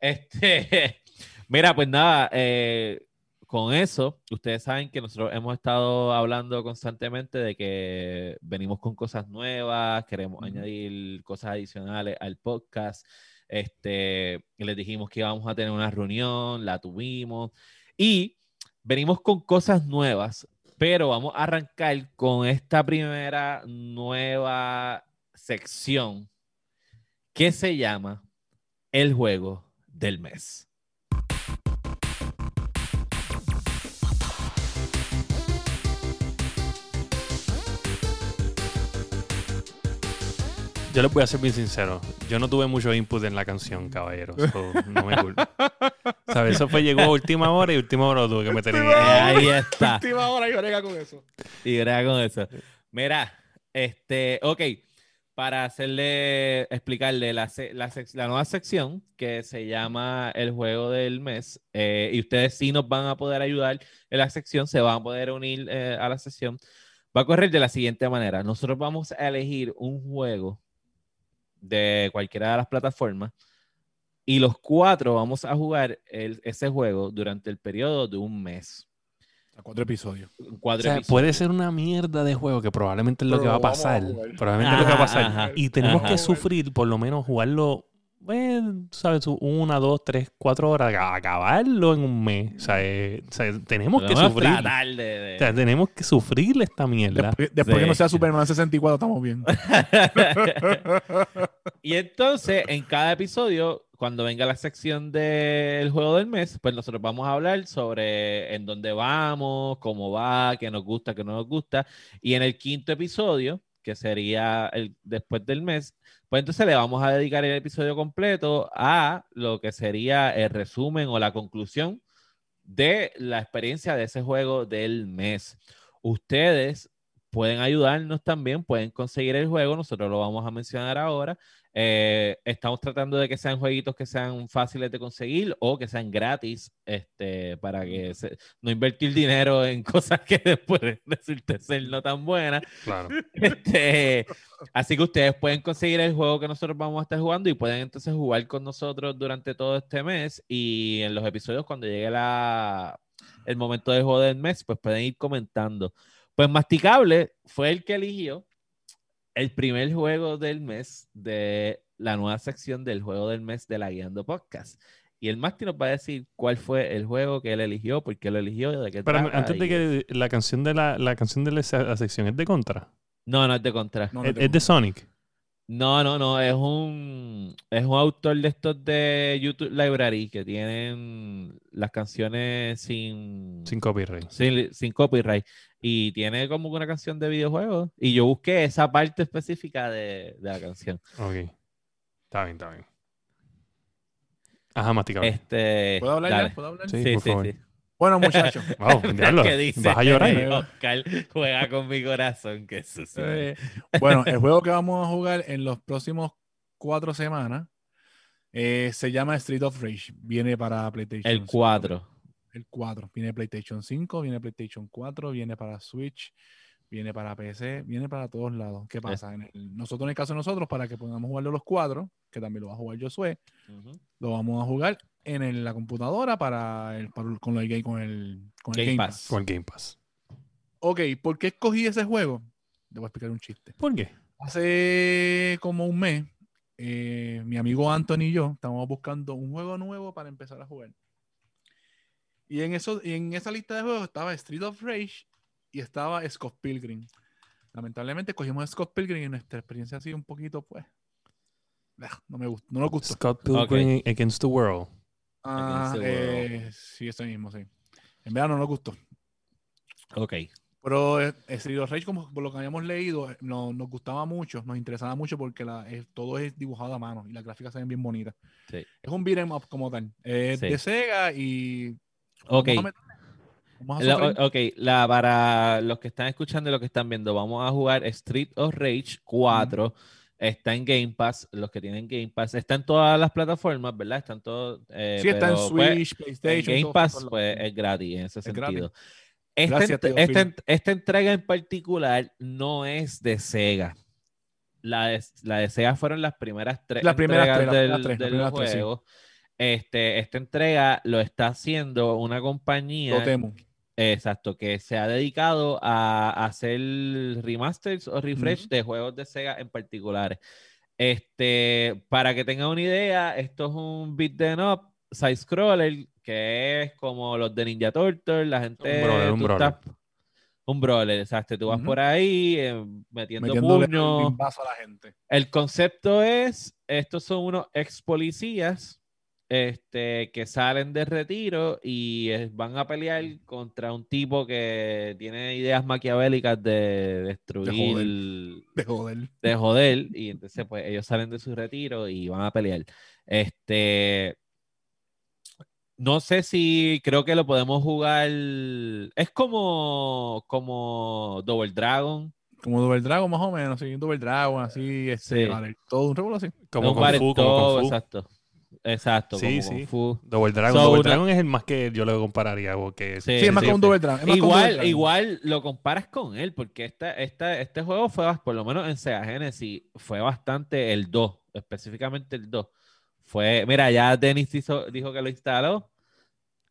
Este, mira, pues nada, eh, con eso, ustedes saben que nosotros hemos estado hablando constantemente de que venimos con cosas nuevas, queremos añadir cosas adicionales al podcast. Este, les dijimos que íbamos a tener una reunión, la tuvimos y venimos con cosas nuevas, pero vamos a arrancar con esta primera nueva sección que se llama El juego del mes. Yo les voy a ser bien sincero. Yo no tuve mucho input en la canción, caballeros. so, no me culpo. ¿Sabes? Eso fue, llegó a última hora y última hora lo tuve que meter en ahí está. Última hora y brega con eso. Y brega con eso. Mira, este, ok, para hacerle, explicarle la, la, nueva sección que se llama el juego del mes, eh, y ustedes sí nos van a poder ayudar en la sección, se van a poder unir eh, a la sección, va a correr de la siguiente manera. Nosotros vamos a elegir un juego de cualquiera de las plataformas y los cuatro vamos a jugar ese juego durante el periodo de un mes. A cuatro episodios. O sea, episodios. puede ser una mierda de juego que probablemente es lo Pero que va a pasar. Probablemente es lo que va a pasar. ajá, y tenemos ajá. que sufrir, por lo menos jugarlo, bueno, ¿sabes? Una, dos, tres, cuatro horas, acabarlo en un mes. O sea, eh, o sea, tenemos que sufrir. de- de- O sea, tenemos que sufrir esta mierda. Después, después Sí. que no sea Superman 64, estamos bien. y entonces, en cada episodio, cuando venga la sección del juego del mes, pues nosotros vamos a hablar sobre en dónde vamos, cómo va, qué nos gusta, qué no nos gusta. Y en el quinto episodio, que sería el después del mes, pues entonces le vamos a dedicar el episodio completo a lo que sería el resumen o la conclusión de la experiencia de ese juego del mes. Ustedes pueden ayudarnos también, pueden conseguir el juego, nosotros lo vamos a mencionar ahora. Eh, estamos tratando de que sean jueguitos que sean fáciles de conseguir o que sean gratis, este, para que se- no invertir dinero en cosas que después resulten ser no tan buenas. Claro. Este, así que ustedes pueden conseguir el juego que nosotros vamos a estar jugando y pueden entonces jugar con nosotros durante todo este mes y en los episodios cuando llegue la, el momento del juego del mes, pues pueden ir comentando. Pues Masticable fue el que eligió el primer juego del mes de la nueva sección del juego del mes de la Guiando Podcast. Y el Masti nos va a decir cuál fue el juego que él eligió, por qué lo eligió, de qué Pero trata antes de que la canción de la, la canción de la, la sección es de contra. No, no es de contra. No, no es, te es de Sonic. No, no, no, es un, es un autor de estos de YouTube Library que tienen las canciones sin, Sin copyright. sin, sin copyright y tiene como una canción de videojuegos y yo busqué esa parte específica de, de la canción. Ok. Está bien, está bien. Ajá, masticable. Este, ¿Puedo hablar dale. ya? ¿Puedo hablar? Sí, Sí, por sí, favor. sí. Bueno, muchachos. Wow. ¿Qué dice? Vas a llorar. Oscar juega con mi corazón, que sucio. Eh, bueno, el juego que vamos a jugar en los próximos cuatro semanas eh, se llama Street of Rage. Viene para PlayStation. El 4. El 4. Viene PlayStation 5, viene PlayStation 4, viene para Switch, viene para PC, viene para todos lados. ¿Qué pasa? En el- nosotros, en el caso de nosotros, para que podamos jugarlo los cuatro, que también lo va a jugar Josué, lo vamos a jugar en el- la computadora para el, para el- con, el, game- con el, con el Game Game Pass. Pass. Con Game Pass. Ok, ¿por qué escogí ese juego? Te voy a explicar un chiste. ¿Por qué? Hace como un mes, eh, mi amigo Anthony y yo estábamos buscando un juego nuevo para empezar a jugar. Y en, eso, y en esa lista de juegos estaba Street of Rage y estaba Scott Pilgrim. Lamentablemente cogimos Scott Pilgrim y nuestra experiencia ha sido un poquito, pues. No me gustó, no nos gustó. Scott Pilgrim Against the World. Ah, Against the eh, sí, ese mismo, sí. En verdad no nos gustó. Ok. Pero eh, Street of Rage, como por lo que habíamos leído, eh, no- nos gustaba mucho, nos interesaba mucho porque la, es- todo es dibujado a mano y las gráficas se ven bien bonitas. Sí. Es un beat'em up como tal. Es Sí. de Sega y. Ok. La- ok, la, para los que están escuchando y los que están viendo, vamos a jugar Street of Rage 4. Está en Game Pass, los que tienen Game Pass. Está en todas las plataformas, ¿verdad? Están todos. eh, sí, está en pues, Switch, en PlayStation. Game Pass, pues es gratis en ese Es sentido. Esta, Gracias, tío esta, esta entrega en particular no es de Sega. La de, la de Sega fueron las primeras tres Las primeras entregas tres, del, tres, las tres, sí. Este, esta entrega lo está haciendo una compañía Dotemu. Exacto, que se ha dedicado a hacer remasters o refresh de juegos de Sega en particulares. Este, para que tengan una idea, esto es un beat them up side scroller que es como los de Ninja Turtle, la gente Un brawler, un brawler. estás- un brawler, exacto, tú vas por ahí eh, metiendo puños. El concepto es, estos son unos ex policías este, que salen de retiro y eh, van a pelear contra un tipo que tiene ideas maquiavélicas de destruir, De joder. de joder, y entonces pues ellos salen de su retiro y van a pelear. Este, no sé si creo que lo podemos jugar, es como, como Double Dragon. Como Double Dragon, más o menos. Sí, Double Dragon, así, este, Sí. vale, todo un revuelo así. Como un Kung Fu, como Kung Fu. exacto. Exacto, Sí, como sí. Kung Fu. Double Dragon. So, Double una- Dragon es el más que yo lo compararía. Porque Sí, Sí, es más sí, como un. Double Dragon. es más como un Double Igual, Dragon. igual lo comparas con él, porque esta, esta, este juego fue, por lo menos en Sega Genesis, fue bastante el 2, específicamente el 2. Fue, mira, ya Dennis hizo- dijo que lo instaló.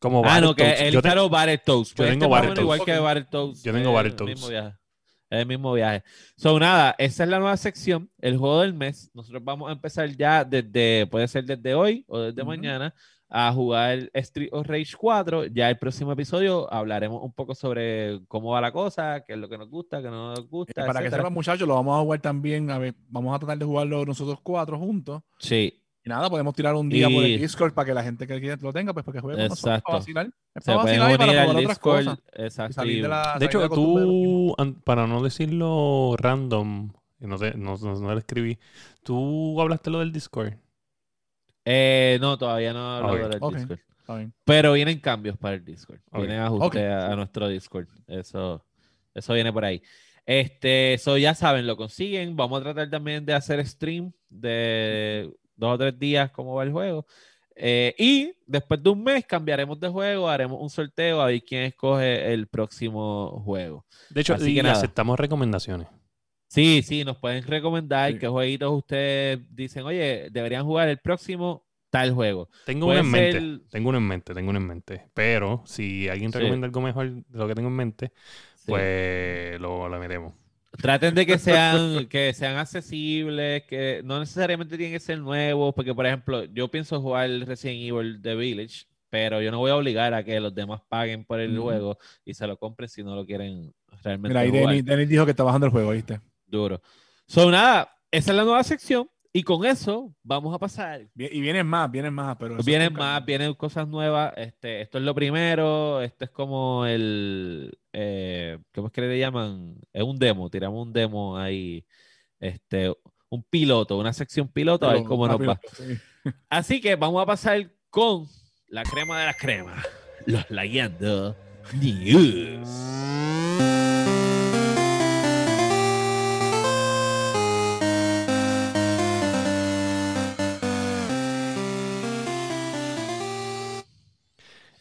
Como ah, no, que él instaló Battletoads. Pues yo este tengo menos Battletoads. Igual que. Battletoads. Yo tengo es Battletoads. El mismo viaje. So, nada, esa es la nueva sección, el juego del mes. Nosotros vamos a empezar ya desde, puede ser desde hoy o desde mañana, a jugar Street of Rage 4. Ya el próximo episodio hablaremos un poco sobre cómo va la cosa, qué es lo que nos gusta, qué no nos Eh, gusta. para que sepan, muchachos, lo vamos a jugar también. A ver, vamos a tratar de jugarlo nosotros cuatro juntos. Sí, Y nada, podemos tirar un día por el Discord para que la gente que quiera lo tenga, pues para que juegue con nosotros, Exacto. para vacilar. Se para pueden vacilar y para unir al otras Discord. cosas. Exacto. de la, hecho, de tú, para no decirlo random, y no, te, no, no, no lo escribí, tú hablaste lo del Discord. Eh, no, todavía no hablo Ok. del. Discord. Pero vienen cambios para el Discord. Vienen ajustes a, a nuestro Discord. Eso, eso viene por ahí. Este, eso ya saben, lo consiguen. Vamos a tratar también de hacer stream de dos o tres días cómo va el juego. Eh, y después de un mes cambiaremos de juego, haremos un sorteo a ver quién escoge el próximo juego. De hecho, Así y que nada. aceptamos recomendaciones. Sí, sí, nos pueden recomendar Sí. qué jueguitos ustedes dicen, oye, deberían jugar el próximo tal juego. Tengo uno en mente. Tengo uno en mente, tengo uno en mente. Pero si alguien Sí. recomienda algo mejor de lo que tengo en mente, Sí. pues lo, lo metemos. Traten de que sean, que sean accesibles, que no necesariamente tienen que ser nuevos, porque por ejemplo, yo pienso jugar Resident Evil The Village, pero yo no voy a obligar a que los demás paguen por el Ujú. juego y se lo compren si no lo quieren realmente Mira, ahí Denis dijo que está bajando el juego, ¿viste? duro. So nada, esa es la nueva sección y con eso vamos a pasar Y vienen más, vienen más, pero... Vienen con más, vienen cosas nuevas. Este, esto es lo primero. Esto es como el. Eh, ¿Cómo es que le llaman? Es un demo. Tiramos un demo ahí. Este, un piloto, una sección piloto, a ver Pero cómo nos va. sí. Así que vamos a pasar con la crema de las cremas. Los Layando News.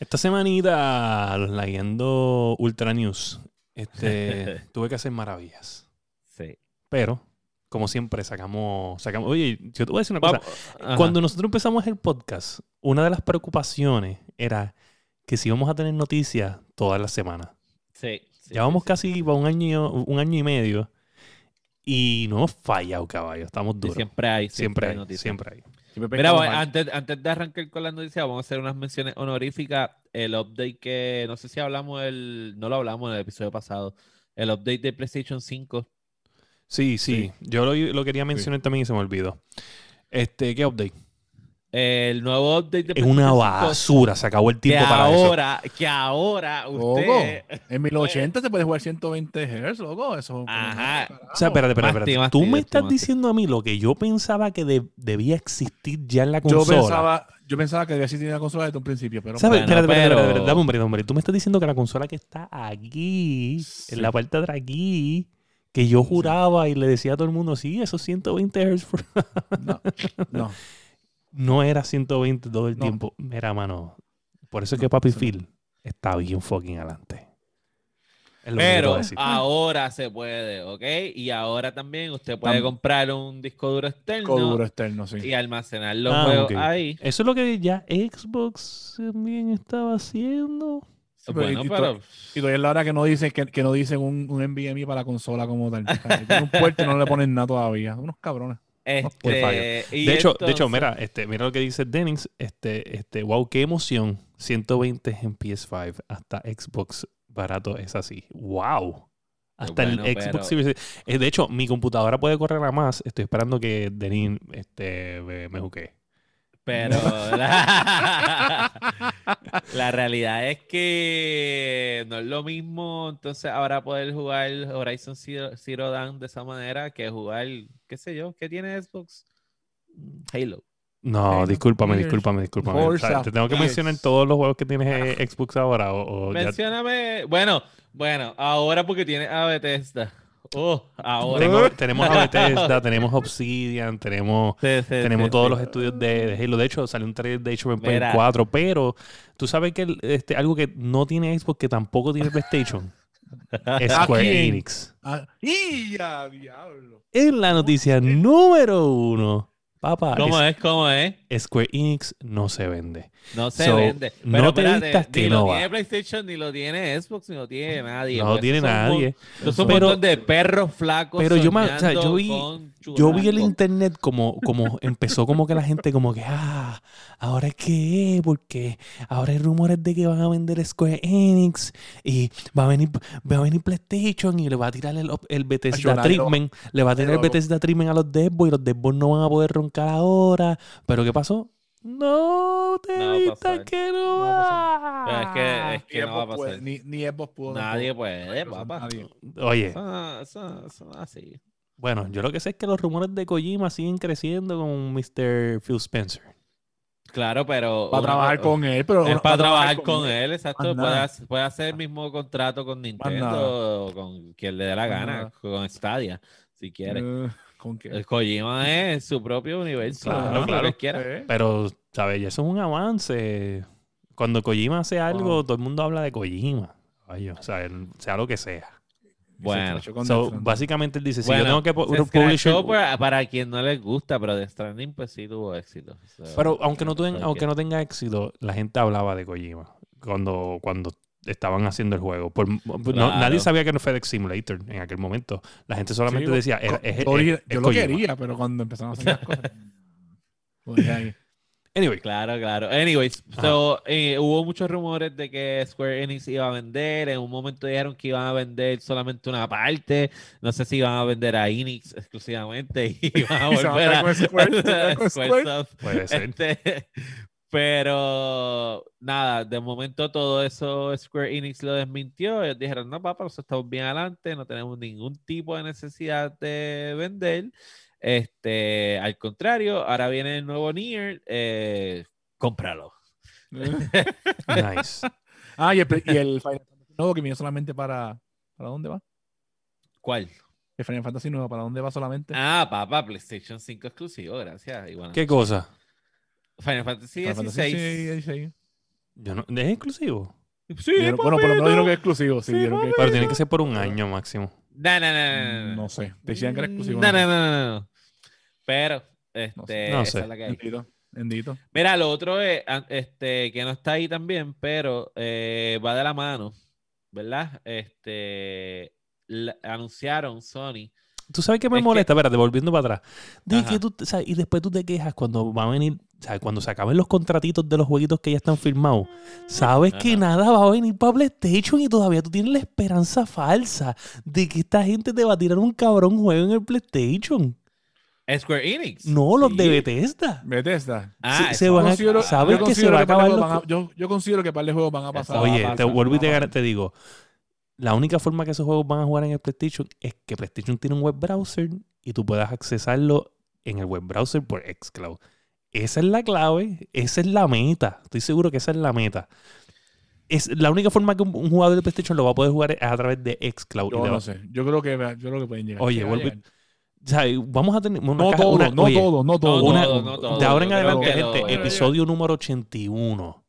Esta semanita, leyendo Ultra News, este, tuve que hacer maravillas. Sí. Pero, como siempre, sacamos, sacamos. Oye, yo te voy a decir una Vamos- cosa. ajá. Cuando nosotros empezamos el podcast, una de las preocupaciones era que si íbamos a tener noticias todas las semanas. Sí, sí, Llevamos sí, sí. casi para un año, un año y medio Y no hemos fallado, caballo. Estamos duros. siempre hay, Siempre, hay, noticias. siempre hay. Mira, bueno, antes, antes de arrancar con las noticias, vamos a hacer unas menciones honoríficas. El update que, no sé si hablamos, el, no lo hablamos en el episodio pasado, el update de PlayStation 5. Sí, sí. Yo lo, lo quería mencionar también y se me olvidó. Este, ¿qué update? El nuevo update de Es una PlayStation 5, basura. Se acabó el Que tiempo para eso. ahora, que ahora usted... En 1080 se puede jugar 120 Hz, loco. Eso. Ajá. O sea, espérate, espérate, espérate. Tú me estás diciendo a mí lo que yo pensaba que de- debía existir ya en la Yo consola. pensaba, yo pensaba que debía existir una consola desde un principio, pero. ¿Sabes? Bueno, espérate, espérate, pero- espérate, espérate, dame un break, break. Tú me estás diciendo que la consola que está aquí, Sí. en la parte de aquí, que yo juraba y le decía a todo el mundo, sí, esos 120 Hz No, no. no era 120 todo el No. tiempo. Mira, mano. Por eso es No, que Papi. Phil está bien fucking adelante. Pero ahora se puede, ¿ok? Y ahora también usted puede Tam- comprar un disco duro externo Disco duro externo, sí. y almacenar los Ah, juegos ahí. Eso es lo que ya Xbox también estaba haciendo. Sí, pero bueno, y- pero... Y todavía es la hora que no dicen que, que no dicen un, un NVMe para la consola como tal. Un puerto y no le ponen nada todavía. Unos cabrones. Este, y De hecho, de hecho, mira, este, mira lo que dice Dennings, este, este, wow, qué emoción. 120 en PS5, hasta Xbox barato es así. Wow. Hasta Bueno, el pero- Xbox Series. eh, De hecho, mi computadora puede correr a más. Estoy esperando que Denis este, me, me juque. Pero la, la realidad es que no es lo mismo entonces ahora poder jugar Horizon Zero, Zero Dawn de esa manera que jugar, qué sé yo, ¿qué tiene Xbox? Mm, Halo. No, Halo, discúlpame, discúlpame, discúlpame. O sea, te tengo que Gears. mencionar todos los juegos que tiene eh, Xbox ahora. O, o ya- Mencióname, bueno, bueno, ahora porque tiene a Bethesda. Oh, ahora. Tengo- tenemos a Bethesda, tenemos Obsidian, tenemos Sí, sí, Tenemos sí, todos sí. los estudios de, de Halo. De hecho, salió un trailer de Age of Empires Mira. 4, pero tú sabes que el- este, algo que no tiene Xbox, que tampoco tiene PlayStation, es Square? Enix. Ah, ¡Y ya, diablo! Es la noticia número uno. Papá, ¿Cómo es- es? ¿Cómo es? Square Enix no se vende. No se So, vende. no Pero te espérate, vistas que ni no lo va. tiene PlayStation, ni lo tiene Xbox, ni lo tiene nadie. No tiene esos son un nadie. Esos son un montón de perros flacos. pero yo o sea, yo vi- con Yo vi el internet como, como empezó como que la gente como que, ah, ahora es que, porque ahora hay rumores de que van a vender Square Enix y va a venir, va a venir PlayStation y le va a tirar el, el Bethesda. Treatment, le va a tirar el Bethesda Treatment a los Devs y los Devs no van a poder roncar ahora. Pero ¿qué pasó? No te No pasar. que no No va es que, es que Ni no va a Xbox puede- pasar. Ni, ni Xbox pudo. Nadie puede, papá. nadie. Oye, es así. Bueno, yo lo que sé es que los rumores de Kojima siguen creciendo con Mr. Phil Spencer. Claro, pero. Para una trabajar co- con él, pero. Para trabajar con él, exacto. Puede, hacer- puede hacer el mismo contrato con. Nintendo o con quien le dé la gana, con Stadia, si quiere. ¿Con qué? El Kojima es su propio universo. Claro, claro. que quiera. Pero, ¿sabes? Eso es un avance. Cuando Kojima hace algo, Wow. todo el mundo habla de Kojima. Ay, o sea, sea lo que sea. Bueno. So, básicamente él dice, si Bueno, yo tengo que publisher- escrachó para, para quien no les gusta, pero The Stranding pues sí tuvo éxito. So, Pero aunque no, so aunque que- no tenga éxito, la gente hablaba de Kojima cuando, cuando estaban haciendo el juego. Por- no- nadie sabía que no fue FedEx Simulator en aquel momento. La gente solamente Sí, decía, es, yo, es- yo, es- yo es lo Kojima. quería, pero cuando empezaron a hacer las cosas. ahí. Anyway, Claro, claro. Anyways, so, eh, hubo muchos rumores de que Square Enix iba a vender. En un momento dijeron que iban a vender solamente una parte. No sé si iban a vender a Enix exclusivamente y iban a volver a, Square, puede ser. Este, pero nada, de momento todo eso Square Enix lo desmintió. Ellos dijeron, no, papá, nosotros estamos bien adelante, no tenemos ningún tipo de necesidad de vender. Este, al contrario, ahora viene el nuevo Nier, eh, cómpralo. Nice. Ah, y el, y el Final Fantasy nuevo que viene solamente para. ¿Para dónde va? ¿Cuál? El Final Fantasy nuevo, ¿para dónde va solamente? Ah, papá, PlayStation 5 exclusivo, gracias. ¿Qué cosa? Final Fantasy Final Fantasy 16. 16. Yo no, ¿Es exclusivo? Sí, Dijeron- bueno, por lo menos dijeron que es exclusivo. Sí, Sí, que- Pero tiene que ser por un año máximo. No, no, no, no, no, No sé. Decían que era exclusivo. No, no, no, no, no. Pero, este, No esa sé. es la que hay. Bendito. Bendito. Mira, lo otro es, an- este, que no está ahí también, pero eh, va de la mano, ¿verdad? Este, la- anunciaron Sony tú sabes que me Es que- molesta, espérate, volviendo para atrás. De que tú, o sea, y después tú te quejas cuando va a venir, o sea, cuando se acaben los contratitos de los jueguitos que ya están firmados. Sabes que nada va a venir para PlayStation y todavía tú tienes la esperanza falsa de que esta gente te va a tirar un cabrón juego en el PlayStation. Square Enix. No, los de. Bethesda. Bethesda. Ah, se- van a- ¿sabes yo que se considero va a par de acabar juegos los- van a- yo, yo considero que par de juegos van a pasar. a Oye, pasar, te vuelvo y te, te digo, la única forma que esos juegos van a jugar en el PlayStation es que PlayStation tiene un web browser y tú puedas accesarlo en el web browser por xCloud. Esa es la clave, esa es la meta. Estoy seguro que esa es la meta. Es la única forma que un, un jugador de PlayStation lo va a poder jugar es a través de xCloud. Yo va- no sé. Yo creo que, yo creo que pueden llegar. Oye, vuelve- llegar. O sea, vamos a tener una No caja- todo, una- no oye, todo, no todo. No una- todo, no todo. de ahora en adelante, gente, episodio número 81.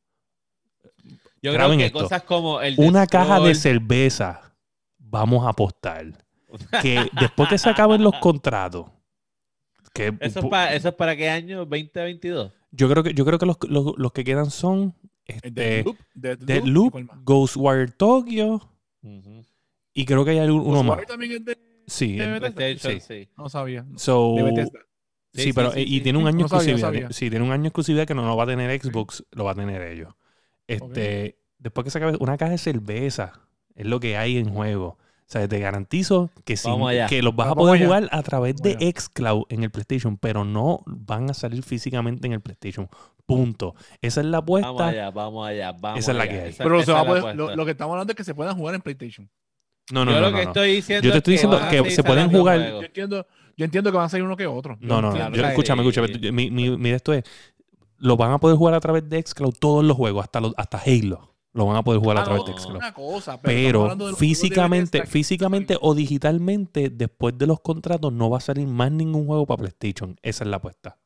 Yo creo graben que esto. cosas como el Una caja de cerveza. Vamos a apostar. Que después que se acaben los contratos. Que ¿Eso es, para, ¿Eso es para qué año? ¿2022? yo creo que yo creo que los, los- los que quedan son este, Deathloop, Deathloop, ¿y Deadloop, cuál más? Ghostwire Tokyo y creo que hay algún- uno más. También es de, Sí, de el- Bethesda. PlayStation, Sí. sí. No sabía. so, De Bethesda. sí, Sí, pero sí, y sí, tiene un año exclusividad. sí, tiene un año exclusividad que no lo va a tener Xbox, lo va a tener ellos. Este, después que se acabe una caja de cerveza es lo que hay en juego. O sea, te garantizo que, allá. que los vas a poder allá. jugar a través de Vamos allá. xCloud en el PlayStation, pero no van a salir físicamente en el PlayStation. Punto. Esa es la apuesta. Vamos allá, vamos allá, vamos Esa es la allá. que hay. Esa- Pero esa va poder- lo, lo que estamos hablando es que se puedan jugar en PlayStation. No, no, Yo no, lo no, que no. estoy diciendo Yo te es estoy diciendo que se pueden jugar-. Yo entiendo, yo entiendo que van a salir uno que otro. No, no, Claro, yo- escúchame, escúchame. Sí. Mi, mi, mi de esto es, lo van a poder jugar a través de xCloud todos los juegos, hasta, los, hasta Halo. Lo van a poder jugar a Ah, través no, de xCloud. una cosa, pero, físicamente, físicamente o digitalmente, después de los contratos, no va a salir más ningún juego para PlayStation. Esa es la apuesta.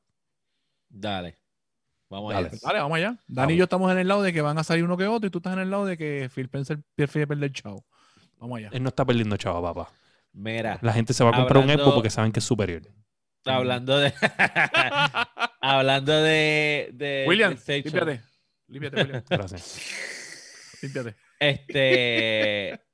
Dale. Vamos Dale. allá. Dale, vamos allá. Dani Vamos. y yo estamos en el lado de que van a salir uno que otro y tú estás en el lado de que Phil Spencer prefiere perder el chavo. Vamos allá. Él no está perdiendo chavo, papá. Mira, La gente se va a comprar un Xbox porque saben que es superior. Hablando de. hablando de. de William, límpiate. Límpiate, William. Gracias. límpiate. Este.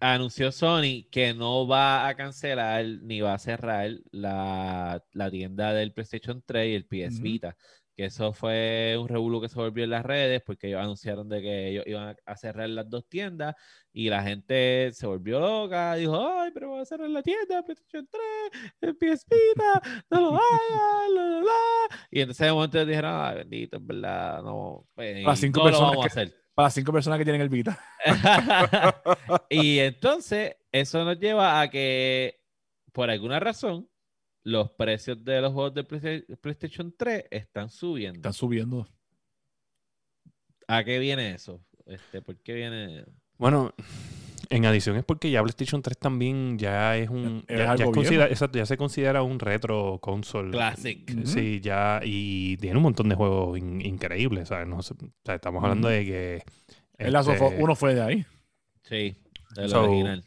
anunció Sony que no va a cancelar ni va a cerrar la, la tienda del PlayStation 3 y el PS. Vita. Que eso fue un revuelo que se volvió en las redes porque ellos anunciaron de que ellos iban a cerrar las dos tiendas y la gente se volvió loca. Dijo, ay, pero va a cerrar la tienda, PlayStation 3, el PS Vita, no lo hagan, la, la, la". Y entonces de momento dijeron, ay, bendito, en verdad, no. pues, Las cinco no lo personas vamos a que- hacer. Para las cinco personas que tienen el Vita. y entonces eso nos lleva a que, por alguna razón, los precios de los juegos de Playsta- PlayStation 3 están subiendo. Están subiendo. ¿A qué viene eso? Este, ¿Por qué viene? Bueno, en adición es porque ya PlayStation 3 también ya es un. Es ya, ya algo es considera- viejo. exacto, ya se considera un retro console. Classic. Sí, ya. Y tiene un montón de juegos in- increíbles, ¿sabes? No sé, o sea, estamos hablando de que. El este, uno fue de ahí. Sí, el So, original.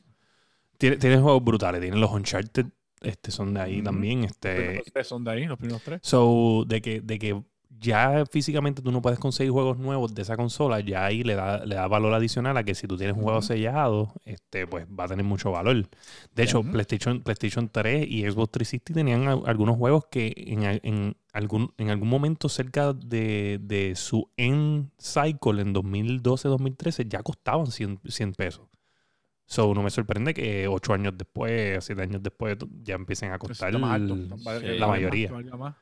Tiene, tiene juegos brutales. Tienen los Uncharted, este, son de ahí también. Los Este, primeros tres son de ahí, los primeros tres. So, de que, de que ya físicamente tú no puedes conseguir juegos nuevos de esa consola, ya ahí le da, le da valor adicional a que si tú tienes un juego sellado, este, pues va a tener mucho valor. De hecho. PlayStation, PlayStation 3 y Xbox 360 tenían a- algunos juegos que en, en algún, en algún momento cerca de, de su end cycle en 2012-2013 ya costaban 100, 100 pesos. So, no me sorprende que 8 años después, 7 años después, ya empiecen a Eso costar más alto. el- sí, que la mayoría. más, más.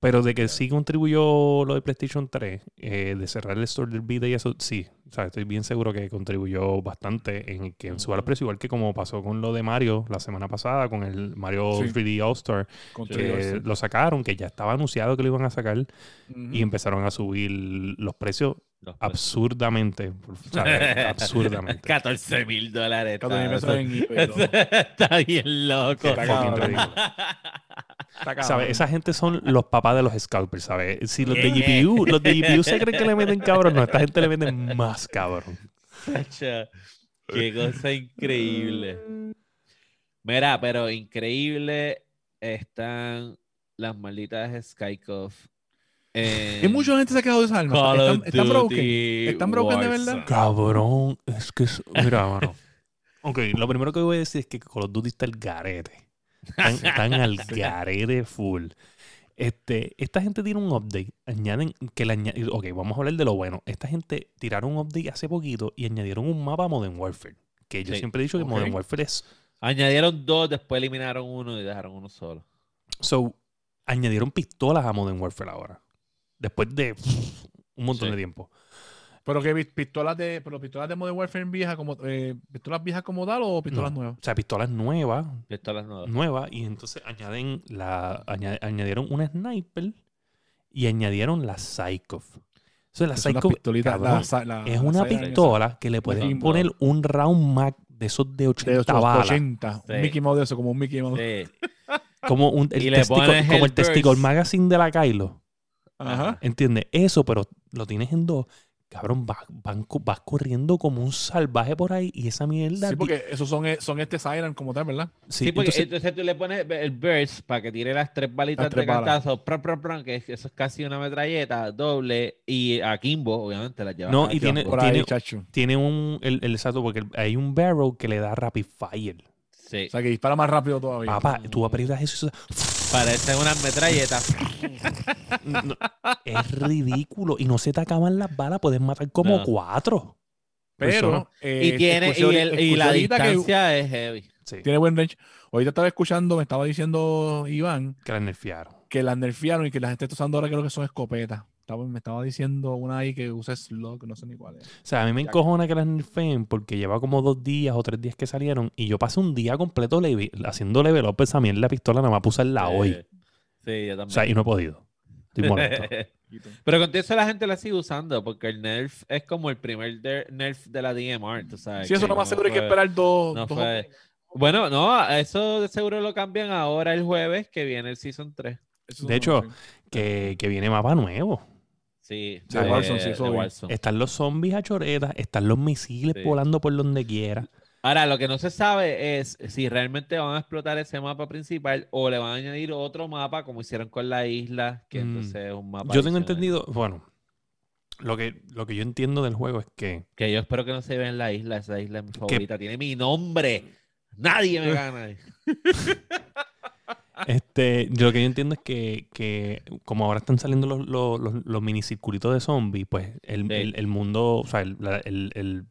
pero de que sí contribuyó lo de PlayStation 3, eh, de cerrar el store del Vita y eso, sí. O sea, estoy bien seguro que contribuyó bastante en que suba el precio, igual que como pasó con lo de Mario la semana pasada, con el Mario Sí. 3D All-Star, que sí. lo sacaron, que ya estaba anunciado que lo iban a sacar, y empezaron a subir los precios Los absurdamente. O sea, absurdamente. 14 mil dólares. 14.000 está- pesos en eBay, eso- Está bien loco. Está. Esa gente son los papás de los scalpers, ¿sabes? Si los de. GPU, los de GPU se creen que le meten cabrón, no, esta gente le meten más cabrón. Sacha, Qué cosa increíble. Mira, pero increíble están las malditas Skycoff. Y mucha gente se ha quedado de esa alma. Call Están, están broken. ¿Están broken de verdad? Cabrón, es que es. Mira, mano. Ok, lo primero que voy a decir es que Call of Duty está el garete. Están, están al garete full. Este, esta gente tiene un update. Añaden que le aña- Ok, vamos a hablar de lo bueno. Esta gente tiraron un update hace poquito y añadieron un mapa a Modern Warfare. Que yo Sí. siempre he dicho que. Modern Warfare es. Añadieron dos, después eliminaron uno y dejaron uno solo. So, añadieron pistolas a Modern Warfare ahora. Después de pff, un montón Sí. de tiempo. Pero que pi- pistolas de, pero pistolas de Modern Warfare viejas como eh, pistolas viejas como tal o pistolas No. nuevas. O sea, pistolas nuevas, Pistolas nuevas. nuevas y entonces añaden la aña- añadieron una sniper y añadieron la Psycho. Entonces la la- es la una pistola que le puedes Kimbo. poner un round mag de esos de 80 de balas. 80. Sí. Un Mickey Mouse de eso, como un Mickey Mouse. Sí. Como, un, el pones como el el testicle burst. magazine de la Kylo. Ajá. ¿Entiendes? Eso, pero lo tienes en dos. Cabrón, vas, vas corriendo como un salvaje por ahí y esa mierda. Sí, porque esos son, eh, son este Siren como tal, ¿verdad? Sí, Sí, porque entonces- entonces, tú le pones el burst para que tire las tres balitas Las tres de cantazo, pran, pran, pran, que es- eso es casi una metralleta doble, y a Kimbo, obviamente, la lleva No, y tiene- tiene- ahí, tiene un. El, el exacto, porque hay un barrel que le da rapid fire. Sí, O sea, que dispara más rápido todavía. Papá, tú aprietas eso. y eso- parece una metralleta. no, es ridículo. Y no se te acaban las balas, puedes matar como No. cuatro. Pero. eh, y tiene escuché y, el- la ahorita que distancia es heavy. Sí, Tiene buen range. Ahorita estaba escuchando, me estaba diciendo Iván, que la nerfearon. que las nerfearon y que las está usando ahora creo que son escopetas. Estaba- me estaba diciendo una ahí que usa slug, no sé ni cuál es. O sea, a mí me Ya. encojona que las nerfeen porque lleva como dos días o tres días que salieron y yo pasé un día completo haciendo level up esa mierda la pistola nada más puse la hoy. Sí, yo O también. sea, y no he podido. Estoy molesto. Pero con todo eso la gente la sigue usando porque el nerf es como el primer de- nerf de la DMR, tú sabes. Si eso no más seguro hay que esperar dos. no dos- fue- Bueno, no, eso de seguro lo cambian ahora el jueves que viene el Season 3. Eso De hecho, sí. que, que viene mapa nuevo. Sí, De Warzone, sí, eso de. Warzone. Están los zombies a choretas, están los misiles Sí. volando por donde quiera. Ahora, lo que no se sabe es si realmente van a explotar ese mapa principal o le van a añadir otro mapa como hicieron con la isla, que Mm. entonces es un mapa. Yo tengo entendido, bueno, lo que, lo que yo entiendo del juego es que Que yo espero que no se vea en la isla, esa isla es mi favorita. Tiene mi nombre. Nadie me gana. Este, yo lo que yo entiendo es que, que como ahora están saliendo los, los, los, los minicirculitos de zombies, pues el, Sí. el, el mundo, o sea, el, el,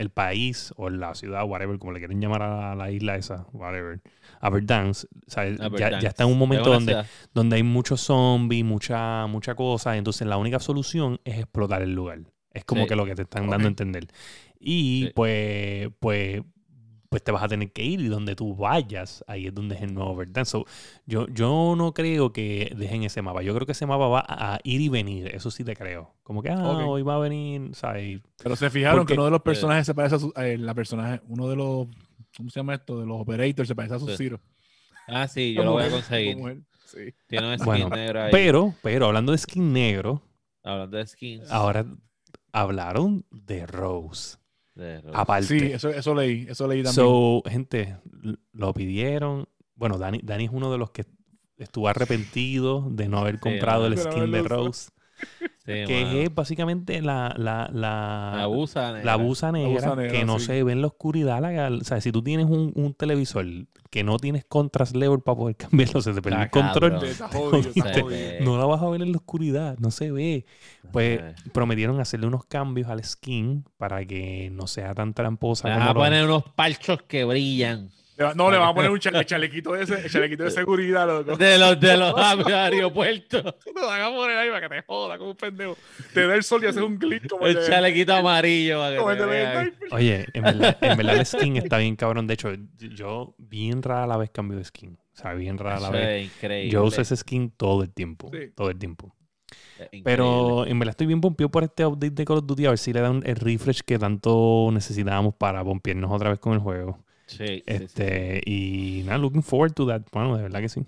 el- país o la ciudad, whatever, como le quieren llamar a la isla esa, whatever, Aberdance, o sea, ya- ya, está en un momento donde, ciudad. donde hay muchos zombies, mucha, mucha cosa, entonces la única solución es explotar el lugar. Es como Sí. que lo que te están dando a entender. Y Sí. pues, pues, pues te vas a tener que ir y donde tú vayas, ahí es donde es el nuevo Verdansk. So, yo, yo no creo que dejen ese mapa. Yo creo que ese mapa va a, ir y venir. Eso sí te creo. Como que, ah, hoy va a venir, ¿sabes? Pero se fijaron Porque- que uno de los personajes se parece a su, eh, la personaje, uno de los, ¿cómo se llama esto? De los operators se parece a su Sí. Ciro. Ah, sí, yo lo voy a conseguir. Sí. Tiene un skin Bueno, negro ahí. Pero, pero hablando de skin negro, Hablando de skins. ahora hablaron de Rose. Aparte. Sí, eso, eso leí, eso leí también. So, gente, lo pidieron. Bueno, Dani, Dani es uno de los que estuvo arrepentido de no haber comprado el skin de Rose, Sí, que mano. es básicamente la, la, la, La busa negra. la busa negra, negra, que no sí. se ve en la oscuridad. La, o sea, si tú tienes un, un televisor que no tienes contrast level para poder cambiarlo, se te perdió el Está control. jodido. No la vas a ver en la oscuridad, no se ve. Pues Eh. prometieron hacerle unos cambios al skin para que no sea tan tramposa. Van a poner unos parchos que brillan. No, le van a poner un chale- chalequito de ese, el chalequito de seguridad, loco. De los de los aeropuertos. Lo van a poner ahí para que te joda como un pendejo. Te da el sol y haces un clic como el El de- chalequito amarillo. como el de. Oye, en verdad, en verdad el skin está bien cabrón. De hecho, yo bien rara la vez cambio de skin. O sea, bien rara la Eso vez. es increíble. Yo uso ese skin todo el tiempo. Sí. Todo el tiempo. Increíble. Pero en verdad estoy bien pompeado por este update de Call of Duty. A ver si le dan el refresh que tanto necesitábamos para pompearnos otra vez con el juego. Sí, sí, sí. Este, y nada, looking forward to that. Bueno, de verdad que sí.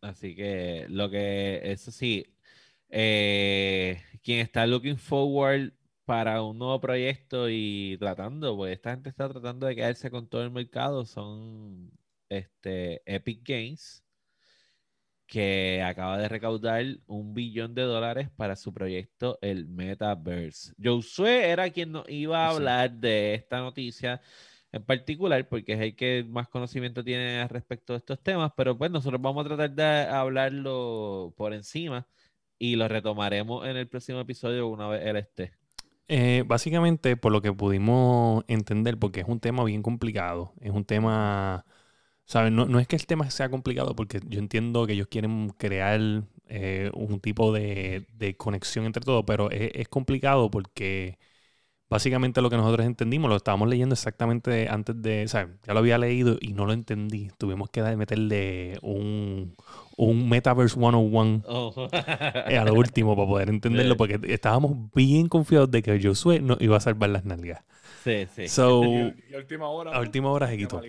Así que lo que, eso sí, eh, quien está looking forward para un nuevo proyecto y tratando, pues esta gente está tratando de quedarse con todo el mercado, son este, Epic Games, que acaba de recaudar un billón de dólares para su proyecto, el Metaverse. Josué era quien nos iba a Sí. hablar de esta noticia. En particular, porque es el que más conocimiento tiene respecto de estos temas, pero pues nosotros vamos a tratar de hablarlo por encima y lo retomaremos en el próximo episodio una vez él esté. Eh, básicamente, por lo que pudimos entender, porque es un tema bien complicado, es un tema, ¿sabes? No, no es que el tema sea complicado, porque yo entiendo que ellos quieren crear eh, un tipo de, de, conexión entre todos, pero es complicado porque básicamente lo que nosotros entendimos, lo estábamos leyendo exactamente antes de, o sea, ya lo había leído y no lo entendí. Tuvimos que meterle un, un Metaverse 101 oh. a lo último para poder entenderlo, porque estábamos bien confiados de que Josué no iba a salvar las nalgas. Sí, sí. So, y, a última hora. A última hora se quitó.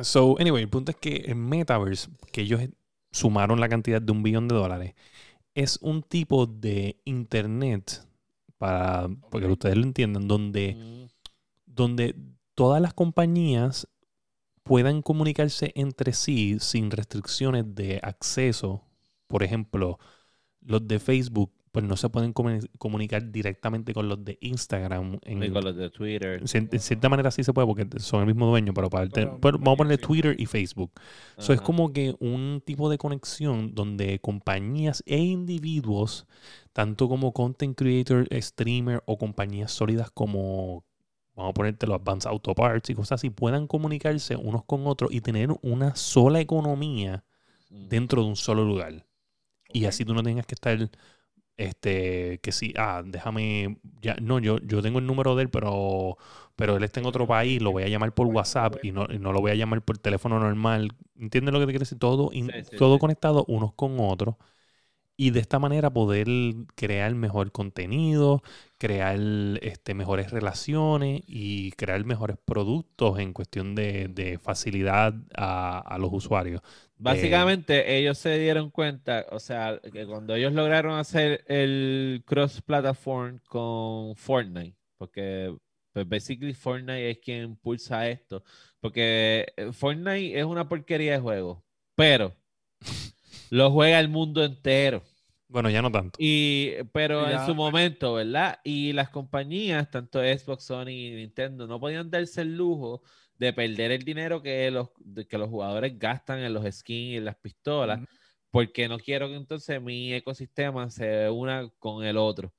So, anyway, el punto es que el Metaverse, que ellos sumaron la cantidad de un billón de dólares, es un tipo de internet para porque ustedes lo entiendan, donde, mm. donde todas las compañías puedan comunicarse entre sí sin restricciones de acceso. Por ejemplo, los de Facebook pues no se pueden comunicar directamente con los de Instagram. En, con los de Twitter. En, cierta manera sí se puede porque son el mismo dueño, pero para vamos a ponerle Twitter y Facebook. Eso es como que un tipo de conexión donde compañías e individuos, tanto como content creator, streamer o compañías sólidas como, vamos a ponerte los Advanced Auto Parts y cosas así, puedan comunicarse unos con otros y tener una sola economía dentro de un solo lugar. Y así tú no tengas que estar este, que sí, ah, déjame, ya, no, yo, yo tengo el número de él, pero, pero él está en otro país, lo voy a llamar por WhatsApp y no, no lo voy a llamar por teléfono normal. ¿Entiendes lo que te quiero decir? Todo, todo conectado unos con otros. Y de esta manera poder crear mejor contenido, crear este, mejores relaciones y crear mejores productos en cuestión de, facilidad a, los usuarios. Básicamente ellos se dieron cuenta, o sea, que cuando ellos lograron hacer el cross-platform con Fortnite, porque pues basically Fortnite es quien impulsa esto, porque eh, Fortnite es una porquería de juego, pero lo juega el mundo entero. Bueno, ya no tanto. Y, pero en su momento, ¿verdad? Y las compañías, tanto Xbox, Sony y Nintendo, no podían darse el lujo de perder el dinero que los, que los jugadores gastan en los skins y en las pistolas, porque no quiero que entonces mi ecosistema se una con el otro.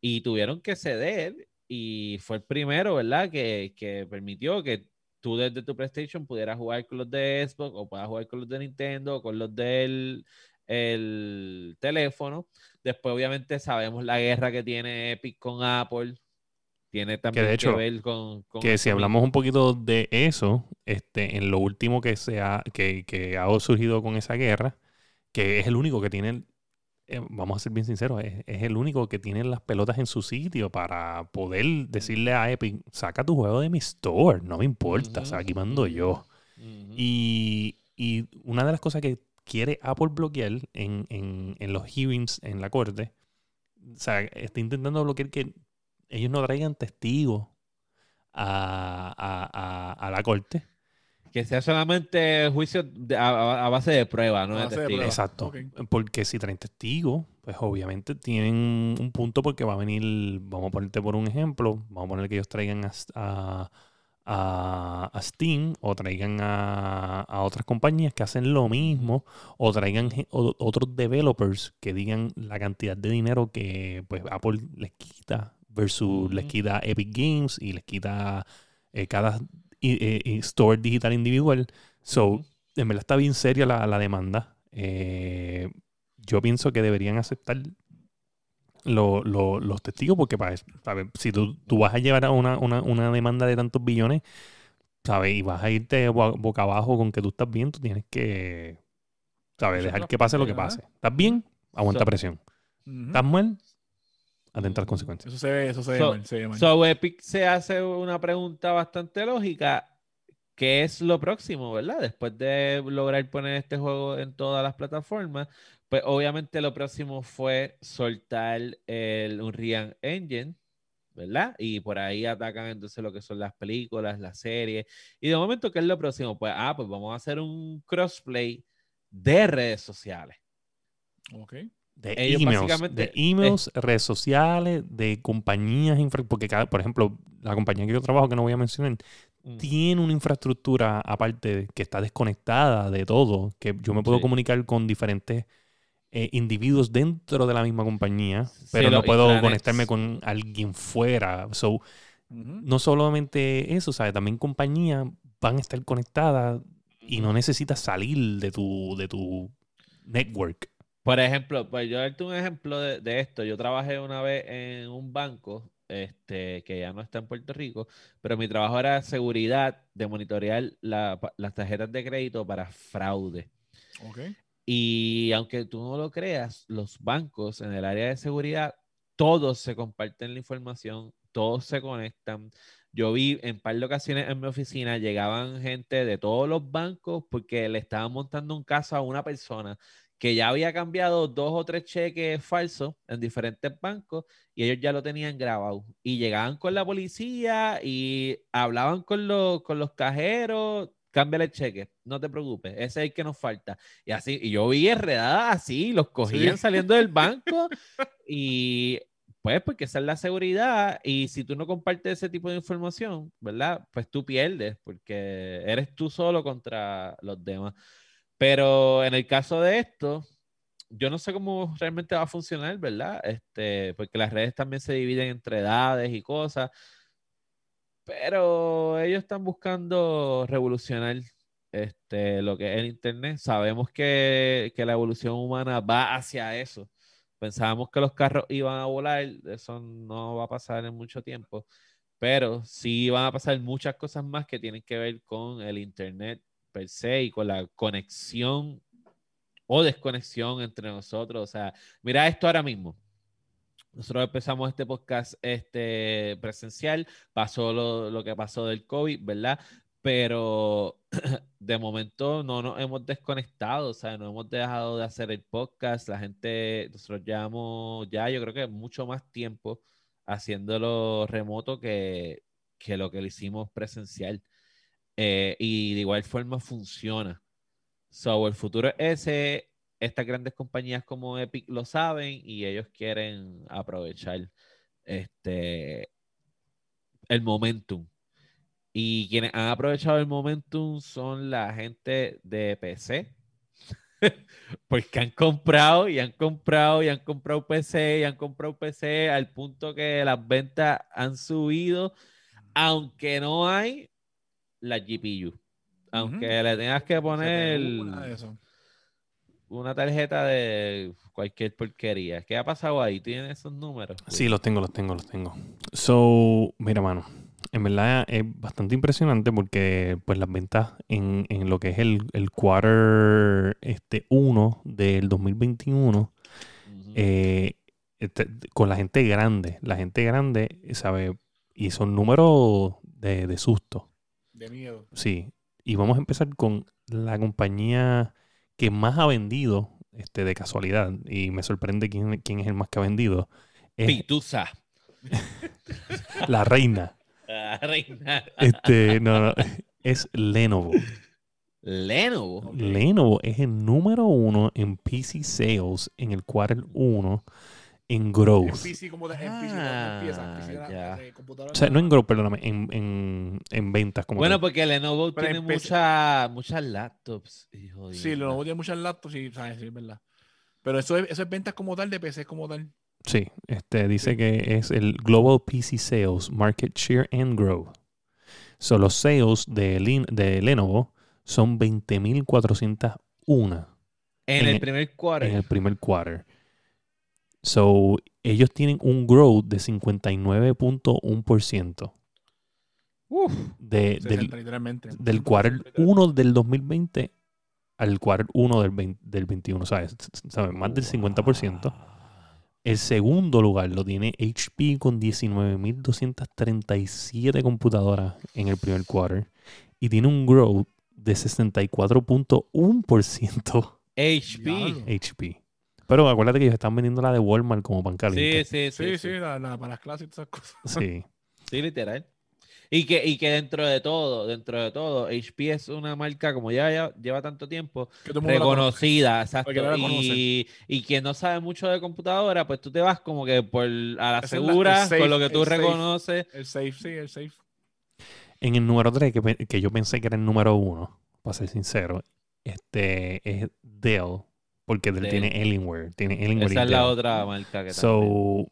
Y tuvieron que ceder y fue el primero, ¿verdad? Que, que permitió que tú desde tu PlayStation pudieras jugar con los de Xbox o puedas jugar con los de Nintendo o con los del el teléfono. Después, obviamente, sabemos la guerra que tiene Epic con Apple tiene también que, ver con, Que si hablamos un poquito de eso, este, en lo último que, se ha, que, que ha surgido con esa guerra, que es el único que tiene, eh, vamos a ser bien sinceros, es, el único que tiene las pelotas en su sitio para poder decirle a Epic, saca tu juego de mi store, no me importa, o aquí mando yo. y, y, una de las cosas que quiere Apple bloquear en, en, en los hearings en la corte, o sea, está intentando bloquear que ellos no traigan testigos a, la corte. Que sea solamente juicio a, base de prueba, no de testigos. Exacto. Porque si traen testigos, pues obviamente tienen un punto porque va a venir, vamos a ponerte por un ejemplo, vamos a poner que ellos traigan a, a Steam o traigan a, otras compañías que hacen lo mismo o traigan otros developers que digan la cantidad de dinero que pues Apple les quita versus les quita Epic Games y les quita eh, cada eh, eh, store digital individual. So, en verdad está bien seria la, demanda. yo pienso que deberían aceptar los testigos porque para, si tú, vas a llevar a una, demanda de tantos billones, ¿sabes? Y vas a irte boca abajo con que tú estás bien, tú tienes que, ¿sabes? Dejar que pase lo que pase. ¿Estás bien? Aguanta presión. ¿Estás mal? Atentar consecuencias. Eso se ve, eso se ve, se ve So Epic se hace una pregunta bastante lógica. ¿Qué es lo próximo, verdad? Después de lograr poner este juego en todas las plataformas, pues obviamente lo próximo fue soltar el Unreal Engine, ¿verdad? Y por ahí atacan entonces lo que son las películas, las series. Y de momento, ¿qué es lo próximo? Pues, ah, pues vamos a hacer un crossplay de redes sociales. Ok. De emails, de emails, redes sociales, de compañías, porque cada, por ejemplo, la compañía que yo trabajo, que no voy a mencionar, Mm. tiene una infraestructura aparte que está desconectada de todo, que yo me puedo Sí. comunicar con diferentes eh, individuos dentro de la misma compañía, Sí, pero no puedo conectarme con alguien fuera. So, no solamente eso, ¿sabes? También compañías van a estar conectadas y no necesitas salir de tu, de tu network. Por ejemplo, pues yo darte un ejemplo de, de esto. Yo trabajé una vez en un banco, este, que ya no está en Puerto Rico, pero mi trabajo era seguridad de monitorear la- las tarjetas de crédito para fraude. Ok. Y aunque tú no lo creas, los bancos en el área de seguridad, todos se comparten la información, todos se conectan. Yo vi en par de ocasiones en mi oficina, llegaban gente de todos los bancos porque le estaban montando un caso a una persona que ya había cambiado dos o tres cheques falsos en diferentes bancos y ellos ya lo tenían grabado. Y llegaban con la policía y hablaban con los, con los cajeros, cámbiale el cheque, no te preocupes, ese es el que nos falta. Y así, y yo vi enredadas así, los cogían Sí. saliendo del banco y pues porque esa es la seguridad y si tú no compartes ese tipo de información, ¿verdad? Pues tú pierdes porque eres tú solo contra los demás. Pero en el caso de esto, yo no sé cómo realmente va a funcionar, ¿verdad? Este, porque las redes también se dividen entre edades y cosas. Pero ellos están buscando revolucionar este, lo que es el Internet. Sabemos que, que la evolución humana va hacia eso. Pensábamos que los carros iban a volar, eso no va a pasar en mucho tiempo, pero sí van a pasar muchas cosas más que tienen que ver con el Internet per se y con la conexión o desconexión entre nosotros. O sea, mira esto ahora mismo. Nosotros empezamos este podcast este, presencial, pasó lo, lo que pasó del COVID, ¿verdad? Pero de momento no nos hemos desconectado, o sea, no hemos dejado de hacer el podcast. La gente, nosotros llevamos ya, yo creo que mucho más tiempo haciéndolo remoto que, que lo que lo hicimos presencial. Eh, y de igual forma funciona. So, el futuro es ese. Estas grandes compañías como Epic lo saben y ellos quieren aprovechar este el momentum. Y quienes han aprovechado el momentum son la gente de PC. Porque han comprado y han comprado y han comprado PC y han comprado PC al punto que las ventas han subido, aunque no hay la GPU. Aunque le tengas que poner Una tarjeta de cualquier porquería. ¿Qué ha pasado ahí? ¿Tienes esos números? Sí, los tengo, los tengo, los tengo. So, mira, mano. En verdad es bastante impresionante porque pues las ventas en, en lo que es el, el quarter este 1 del 2021 Ujú. eh, este, con la gente grande. La gente grande, ¿sabe? Y son números de, de susto. De miedo. Sí. Y vamos a empezar con la compañía que más ha vendido este, de casualidad. Y me sorprende quién, quién es el más que ha vendido. Es Pitusa. la reina. Ah, reina. Este, no, no, es Lenovo. Lenovo. Lenovo es el número uno en PC sales en el quarter 1 en En growth. PC como de en PC, Ah. PC ya. de O sea, no en growth, perdóname, en, en, en ventas como Bueno, tal. porque Lenovo Pero tiene mucha- muchas laptops. hijo de Sí. Lenovo tiene muchas laptops, sí, sabes, sí, es verdad. Pero eso es, eso es ventas como tal de PC como tal. Sí, este dice Sí. que es el Global PC Sales, Market Share and Growth. So, los sales de, Lin- de Lenovo son 20.401 En, en el el- primer quarter. en el primer quarter. So, ellos tienen un growth de 59.1% Uf, de, del, del quarter 1 del 2020 al quarter 1 del, 20 del 21, ¿sabes? ¿sabes? Más del 50%. El segundo lugar lo tiene HP con 19.237 computadoras en el primer quarter y tiene un growth de 64.1% HP. HP. Pero acuérdate que ellos están vendiendo la de Walmart como pan Sí, caliente. sí, sí. Sí, sí. sí, la- la- para las clases y todas esas cosas. Sí. Sí, literal. Y que, y que dentro de todo, dentro de todo, HP es una marca, como ya, ya lleva tanto tiempo, la reconocida, exacto. La. Y, y quien no sabe mucho de computadora, pues tú te vas como que por a la es la- segura, safe, con lo que tú el safe. reconoces. El safe, sí, el safe. En el número 3, que, que yo pensé que era el número 1, para ser sincero, este es Dell, porque Dell. tiene Alienware. Tiene Alienware Esa es la otra marca que. So,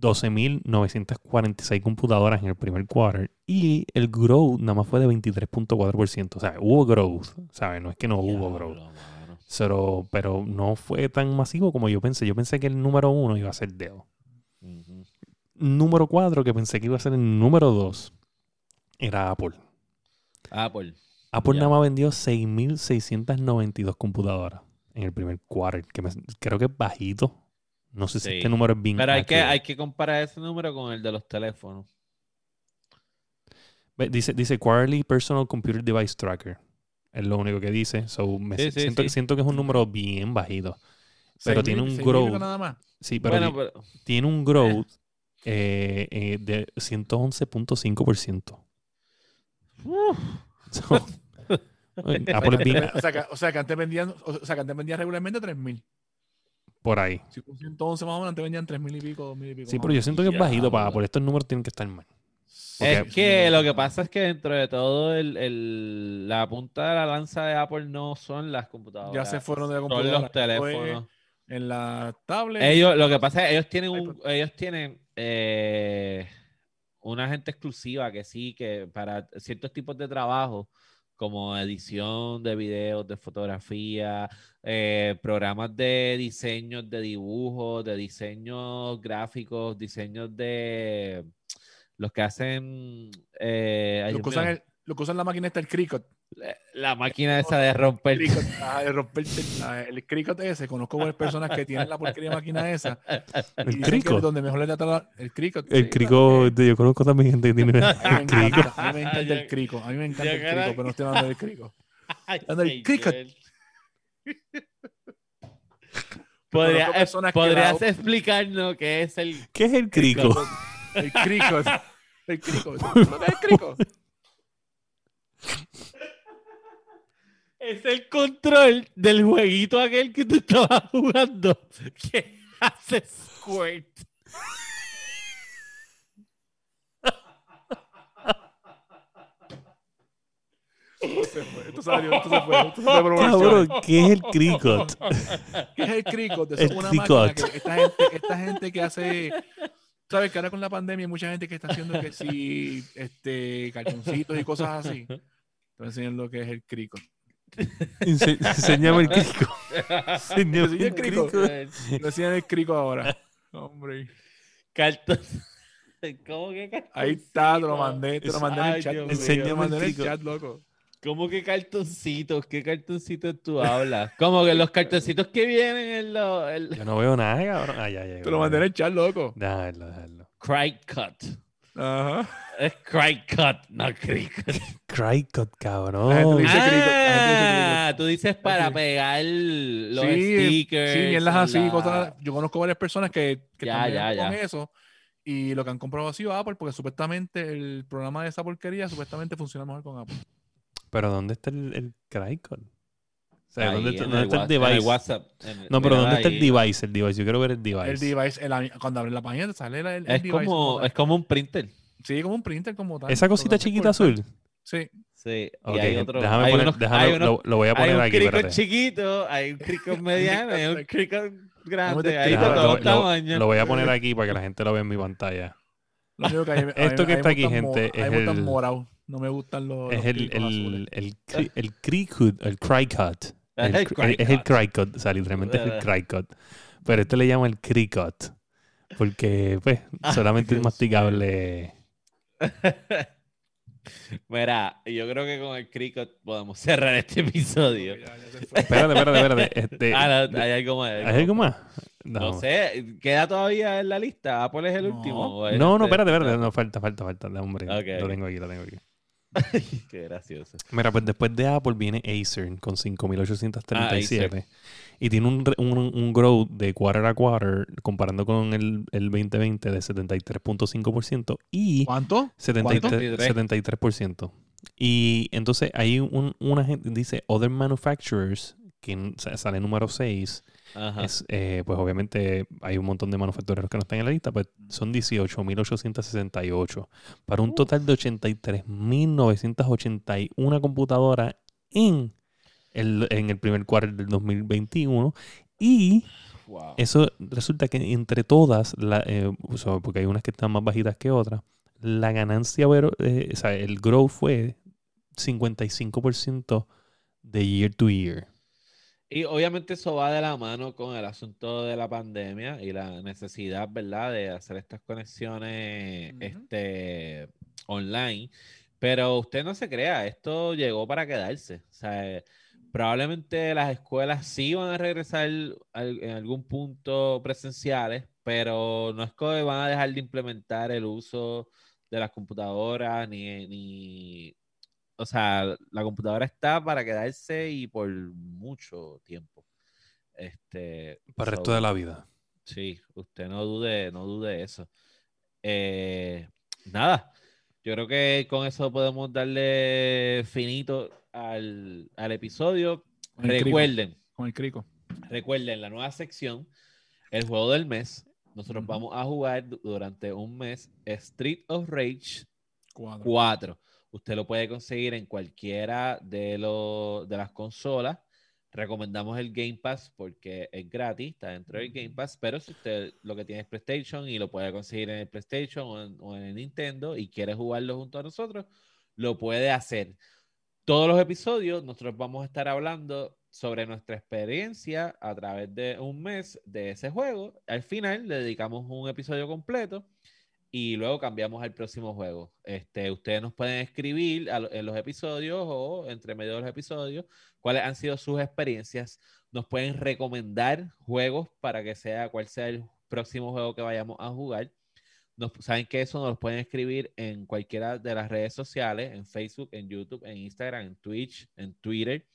12.946 computadoras en el primer quarter y el growth nada más fue de 23.4%. O sea, hubo growth, ¿sabes? No es que no hubo growth. Pero, pero no fue tan masivo como yo pensé. Yo pensé que el número uno iba a ser Dell. Número 4, que pensé que iba a ser el número 2, era Apple. Apple. Apple nada más vendió 6.692 computadoras en el primer quarter, que me- creo que es bajito. No sé si este número es bien Pero hay que, hay que comparar ese número con el de los teléfonos. Dice, dice Quarterly Personal Computer Device Tracker. Es lo único que dice. So, me Sí, sí, siento, sí. siento que es un número bien bajito. Pero tiene un growth. nada más. Sí, pero bueno, ti- pero tiene un growth eh, eh, de 111.5%. Uf. So, Apple es bien O sea, que, o sea, que antes vendían, o sea, que antes vendían regularmente 3000. por ahí. Si con 111 más o menos, antes vendían 3000 y pico, 2000 y pico. Sí, pero yo siento que es bajito para. Apple. Estos números tienen que estar mal. es que lo que pasa es que dentro de todo el, el- la punta de la lanza de Apple no son las computadoras. Ya se fueron de la Son computadora. los teléfonos. En la tablet. Ellos, lo que pasa es que ellos tienen un, ellos tienen eh, una gente exclusiva que sí, que para ciertos tipos de trabajo, como edición de videos, de fotografía, eh, programas de diseños de dibujos, de diseños gráficos, diseños de los que hacen eh, ay, lo, Dios que usan el- que usan la máquina está el Cricut. La máquina esa de romper. Ah, de romperte la- el Cricut ese. Conozco varias personas que tienen la porquería máquina esa. El dicen que crico. donde mejor les da la- el Cricut. El sí, crico, yo conozco también gente que tiene A mí me el crico. encanta, a mí me encanta el crico. A mí me encanta el creo crico, que- pero no estoy hablando del crico. Ay, Anda, el señor. cricket. Podría- ¿Podrías explicarnos qué es el ¿Qué es el crico? El crico. El crico. ¿Tú no ves el crico? Es el control del jueguito aquel que tú estabas jugando que hace squirt. Se fue, Esto salió, esto se fue. Esto se fue por una Cabrón, ¿qué es el cricot? ¿Qué es el crico? Eso El es una máquina que esta gente, esta gente que hace. ¿Sabes que ahora con la pandemia hay mucha gente que está haciendo que sí, este, cartoncitos y cosas así? Te voy a enseñar lo que es el crico. Ense- el crico. Enséñame Enseña el crico. Te enseñan el crico ahora. Hombre. Cartón. ¿Cómo que cartón? Ahí está, te lo mandé, te lo mandé en Ay, el chat. Dios loco, mío. te lo mandé en el el chat, loco. ¿Cómo que cartoncitos? ¿Qué cartoncitos tú hablas? Como que los cartoncitos que vienen en los... el- Yo no veo nada, cabrón. Ah, ya, ya. Te lo mandé en el chat, loco. Déjalo, déjalo. Cry cut. Ajá. Es cry cut, no cricut. La gente cabrón. dice crico, la gente dice Ah, tú dices para Sí. pegar los sí, stickers. Sí, mierdas así, la- cosas. Yo conozco varias personas que, que Ya, están ya, con ya. eso y lo que han comprado ha sido Apple porque supuestamente el programa de esa porquería supuestamente funciona mejor con Apple. Pero ¿dónde está el, el Cricot? O sea, Ahí, ¿dónde, está- en dónde está el device? WhatsApp. en- No, pero ¿dónde está el ahí. device? El device. Yo quiero ver el device. El device, el- cuando abres la página te sale el, el Es device. como, es como un printer. Sí, como un printer como tal. Esa cosita chiquita azul. Sí. Sí. Ok, y hay otro. déjame hay poner, unos- déjame- hay unos- lo, lo voy a hay poner un aquí, crico espérate. chiquito, hay un crico mediano, hay un crico grande, hay Déjame- creas. todos lo, lo- tamaños. lo voy a poner aquí para que la gente lo vea en mi pantalla. Lo único que mí- Esto que está aquí, gente, es me gustan el- morados. No me gustan los. Es los el, el, el, el Cricot, el. Es El el cri- Es el Cricot. Cricot, o sea, literalmente es el. Cricot. Pero este le llama el Cricot. Porque, pues, Ah, solamente es masticable. Mira, yo creo que con el cricket podemos cerrar este episodio. Espérate, espérate, espérate. Este, Ah, no, hay algo más. ¿Hay algo más? No sé, ¿queda todavía en la lista? ¿Apple es el No. último? ¿O es No, no, este? espérate, espérate. No, falta, falta, falta. Hombre. Lo tengo aquí, lo tengo aquí. Qué gracioso. Mira, pues después de Apple viene Acer con Ah, 5.837. y tiene un, un, un growth de quarter a quarter, comparando con el, el 2020 de 73.5% y ¿Cuánto? 73%. 73. 73%. Y entonces hay un, una gente, dice, other manufacturers que sale número 6, Ajá. Es, eh, pues obviamente hay un montón de manufactureros que no están en la lista, pues son 18.868 para un total de 83.981 computadoras en el, en el primer cuarto del 2021 y Wow. eso resulta que entre todas, la, eh, porque hay unas que están más bajitas que otras, la ganancia, eh, o sea, el growth fue 55% de year to year. Y obviamente eso va de la mano con el asunto de la pandemia y la necesidad, ¿verdad?, de hacer estas conexiones este, online. Pero usted no se crea, esto llegó para quedarse. O sea, probablemente las escuelas sí van a regresar en algún punto presenciales, pero no es que van a dejar de implementar el uso de las computadoras ni, ni o sea, la computadora está para quedarse y por mucho tiempo. Este, Para el so, resto de la vida. Sí, usted no dude, no dude eso. Eh, nada, yo creo que con eso podemos darle finito al, al episodio. Con el crico, Recuerden, Con el crico. recuerden la nueva sección, el juego del mes. Nosotros vamos a jugar du- durante un mes Street of Rage Cuadro. 4. Usted lo puede conseguir en cualquiera de, de las consolas. Recomendamos el Game Pass porque es gratis, está dentro del Game Pass. Pero si usted lo que tiene es PlayStation y lo puede conseguir en el PlayStation o en, o en el Nintendo y quiere jugarlo junto a nosotros, lo puede hacer. Todos los episodios nosotros vamos a estar hablando sobre nuestra experiencia a través de un mes de ese juego. Al final le dedicamos un episodio completo y luego cambiamos al próximo juego. Este, ustedes nos pueden escribir en los episodios o entre medio de los episodios cuáles han sido sus experiencias. Nos pueden recomendar juegos para que sea cuál sea el próximo juego que vayamos a jugar. Nos, Saben que eso nos lo pueden escribir en cualquiera de las redes sociales, en Facebook, en YouTube, en Instagram, en Twitch, en Twitter.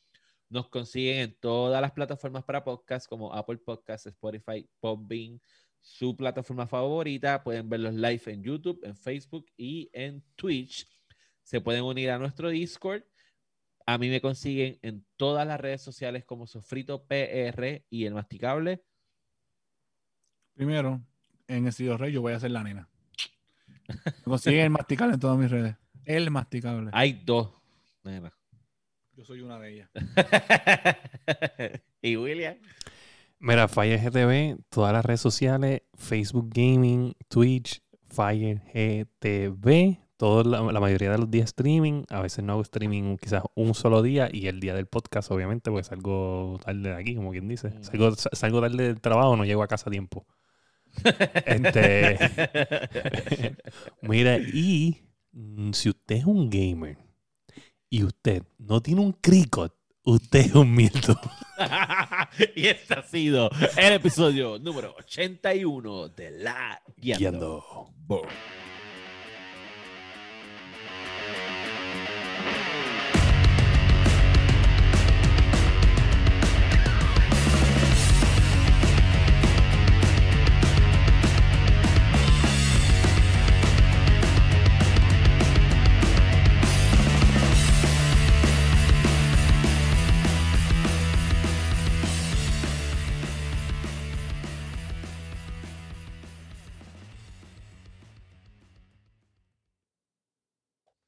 Nos consiguen en todas las plataformas para podcast como Apple Podcasts, Spotify, Podbean, su plataforma favorita. Pueden verlos live en YouTube, en Facebook y en Twitch. Se pueden unir a nuestro Discord. A mí me consiguen en todas las redes sociales como Sofrito PR y el Masticable. Primero, en el Estilo Rey yo voy a hacer la nena. Me consiguen el masticable en todas mis redes. El masticable. Hay dos. nena. Yo soy una de ellas. y William. Mira, Fire GTV, todas las redes sociales, Facebook Gaming, Twitch, Fire GTV, todo la, la mayoría de los días streaming. A veces no hago streaming quizás un solo día y el día del podcast, obviamente, porque salgo tarde de aquí, como quien dice. Mm. Salgo, sa- salgo tarde del trabajo, no llego a casa a tiempo. Este, mira, y mm, si usted es un gamer y usted no tiene un cricut, usted es un mierdo. y este ha sido el episodio número 81 de La Guiando. Guiando.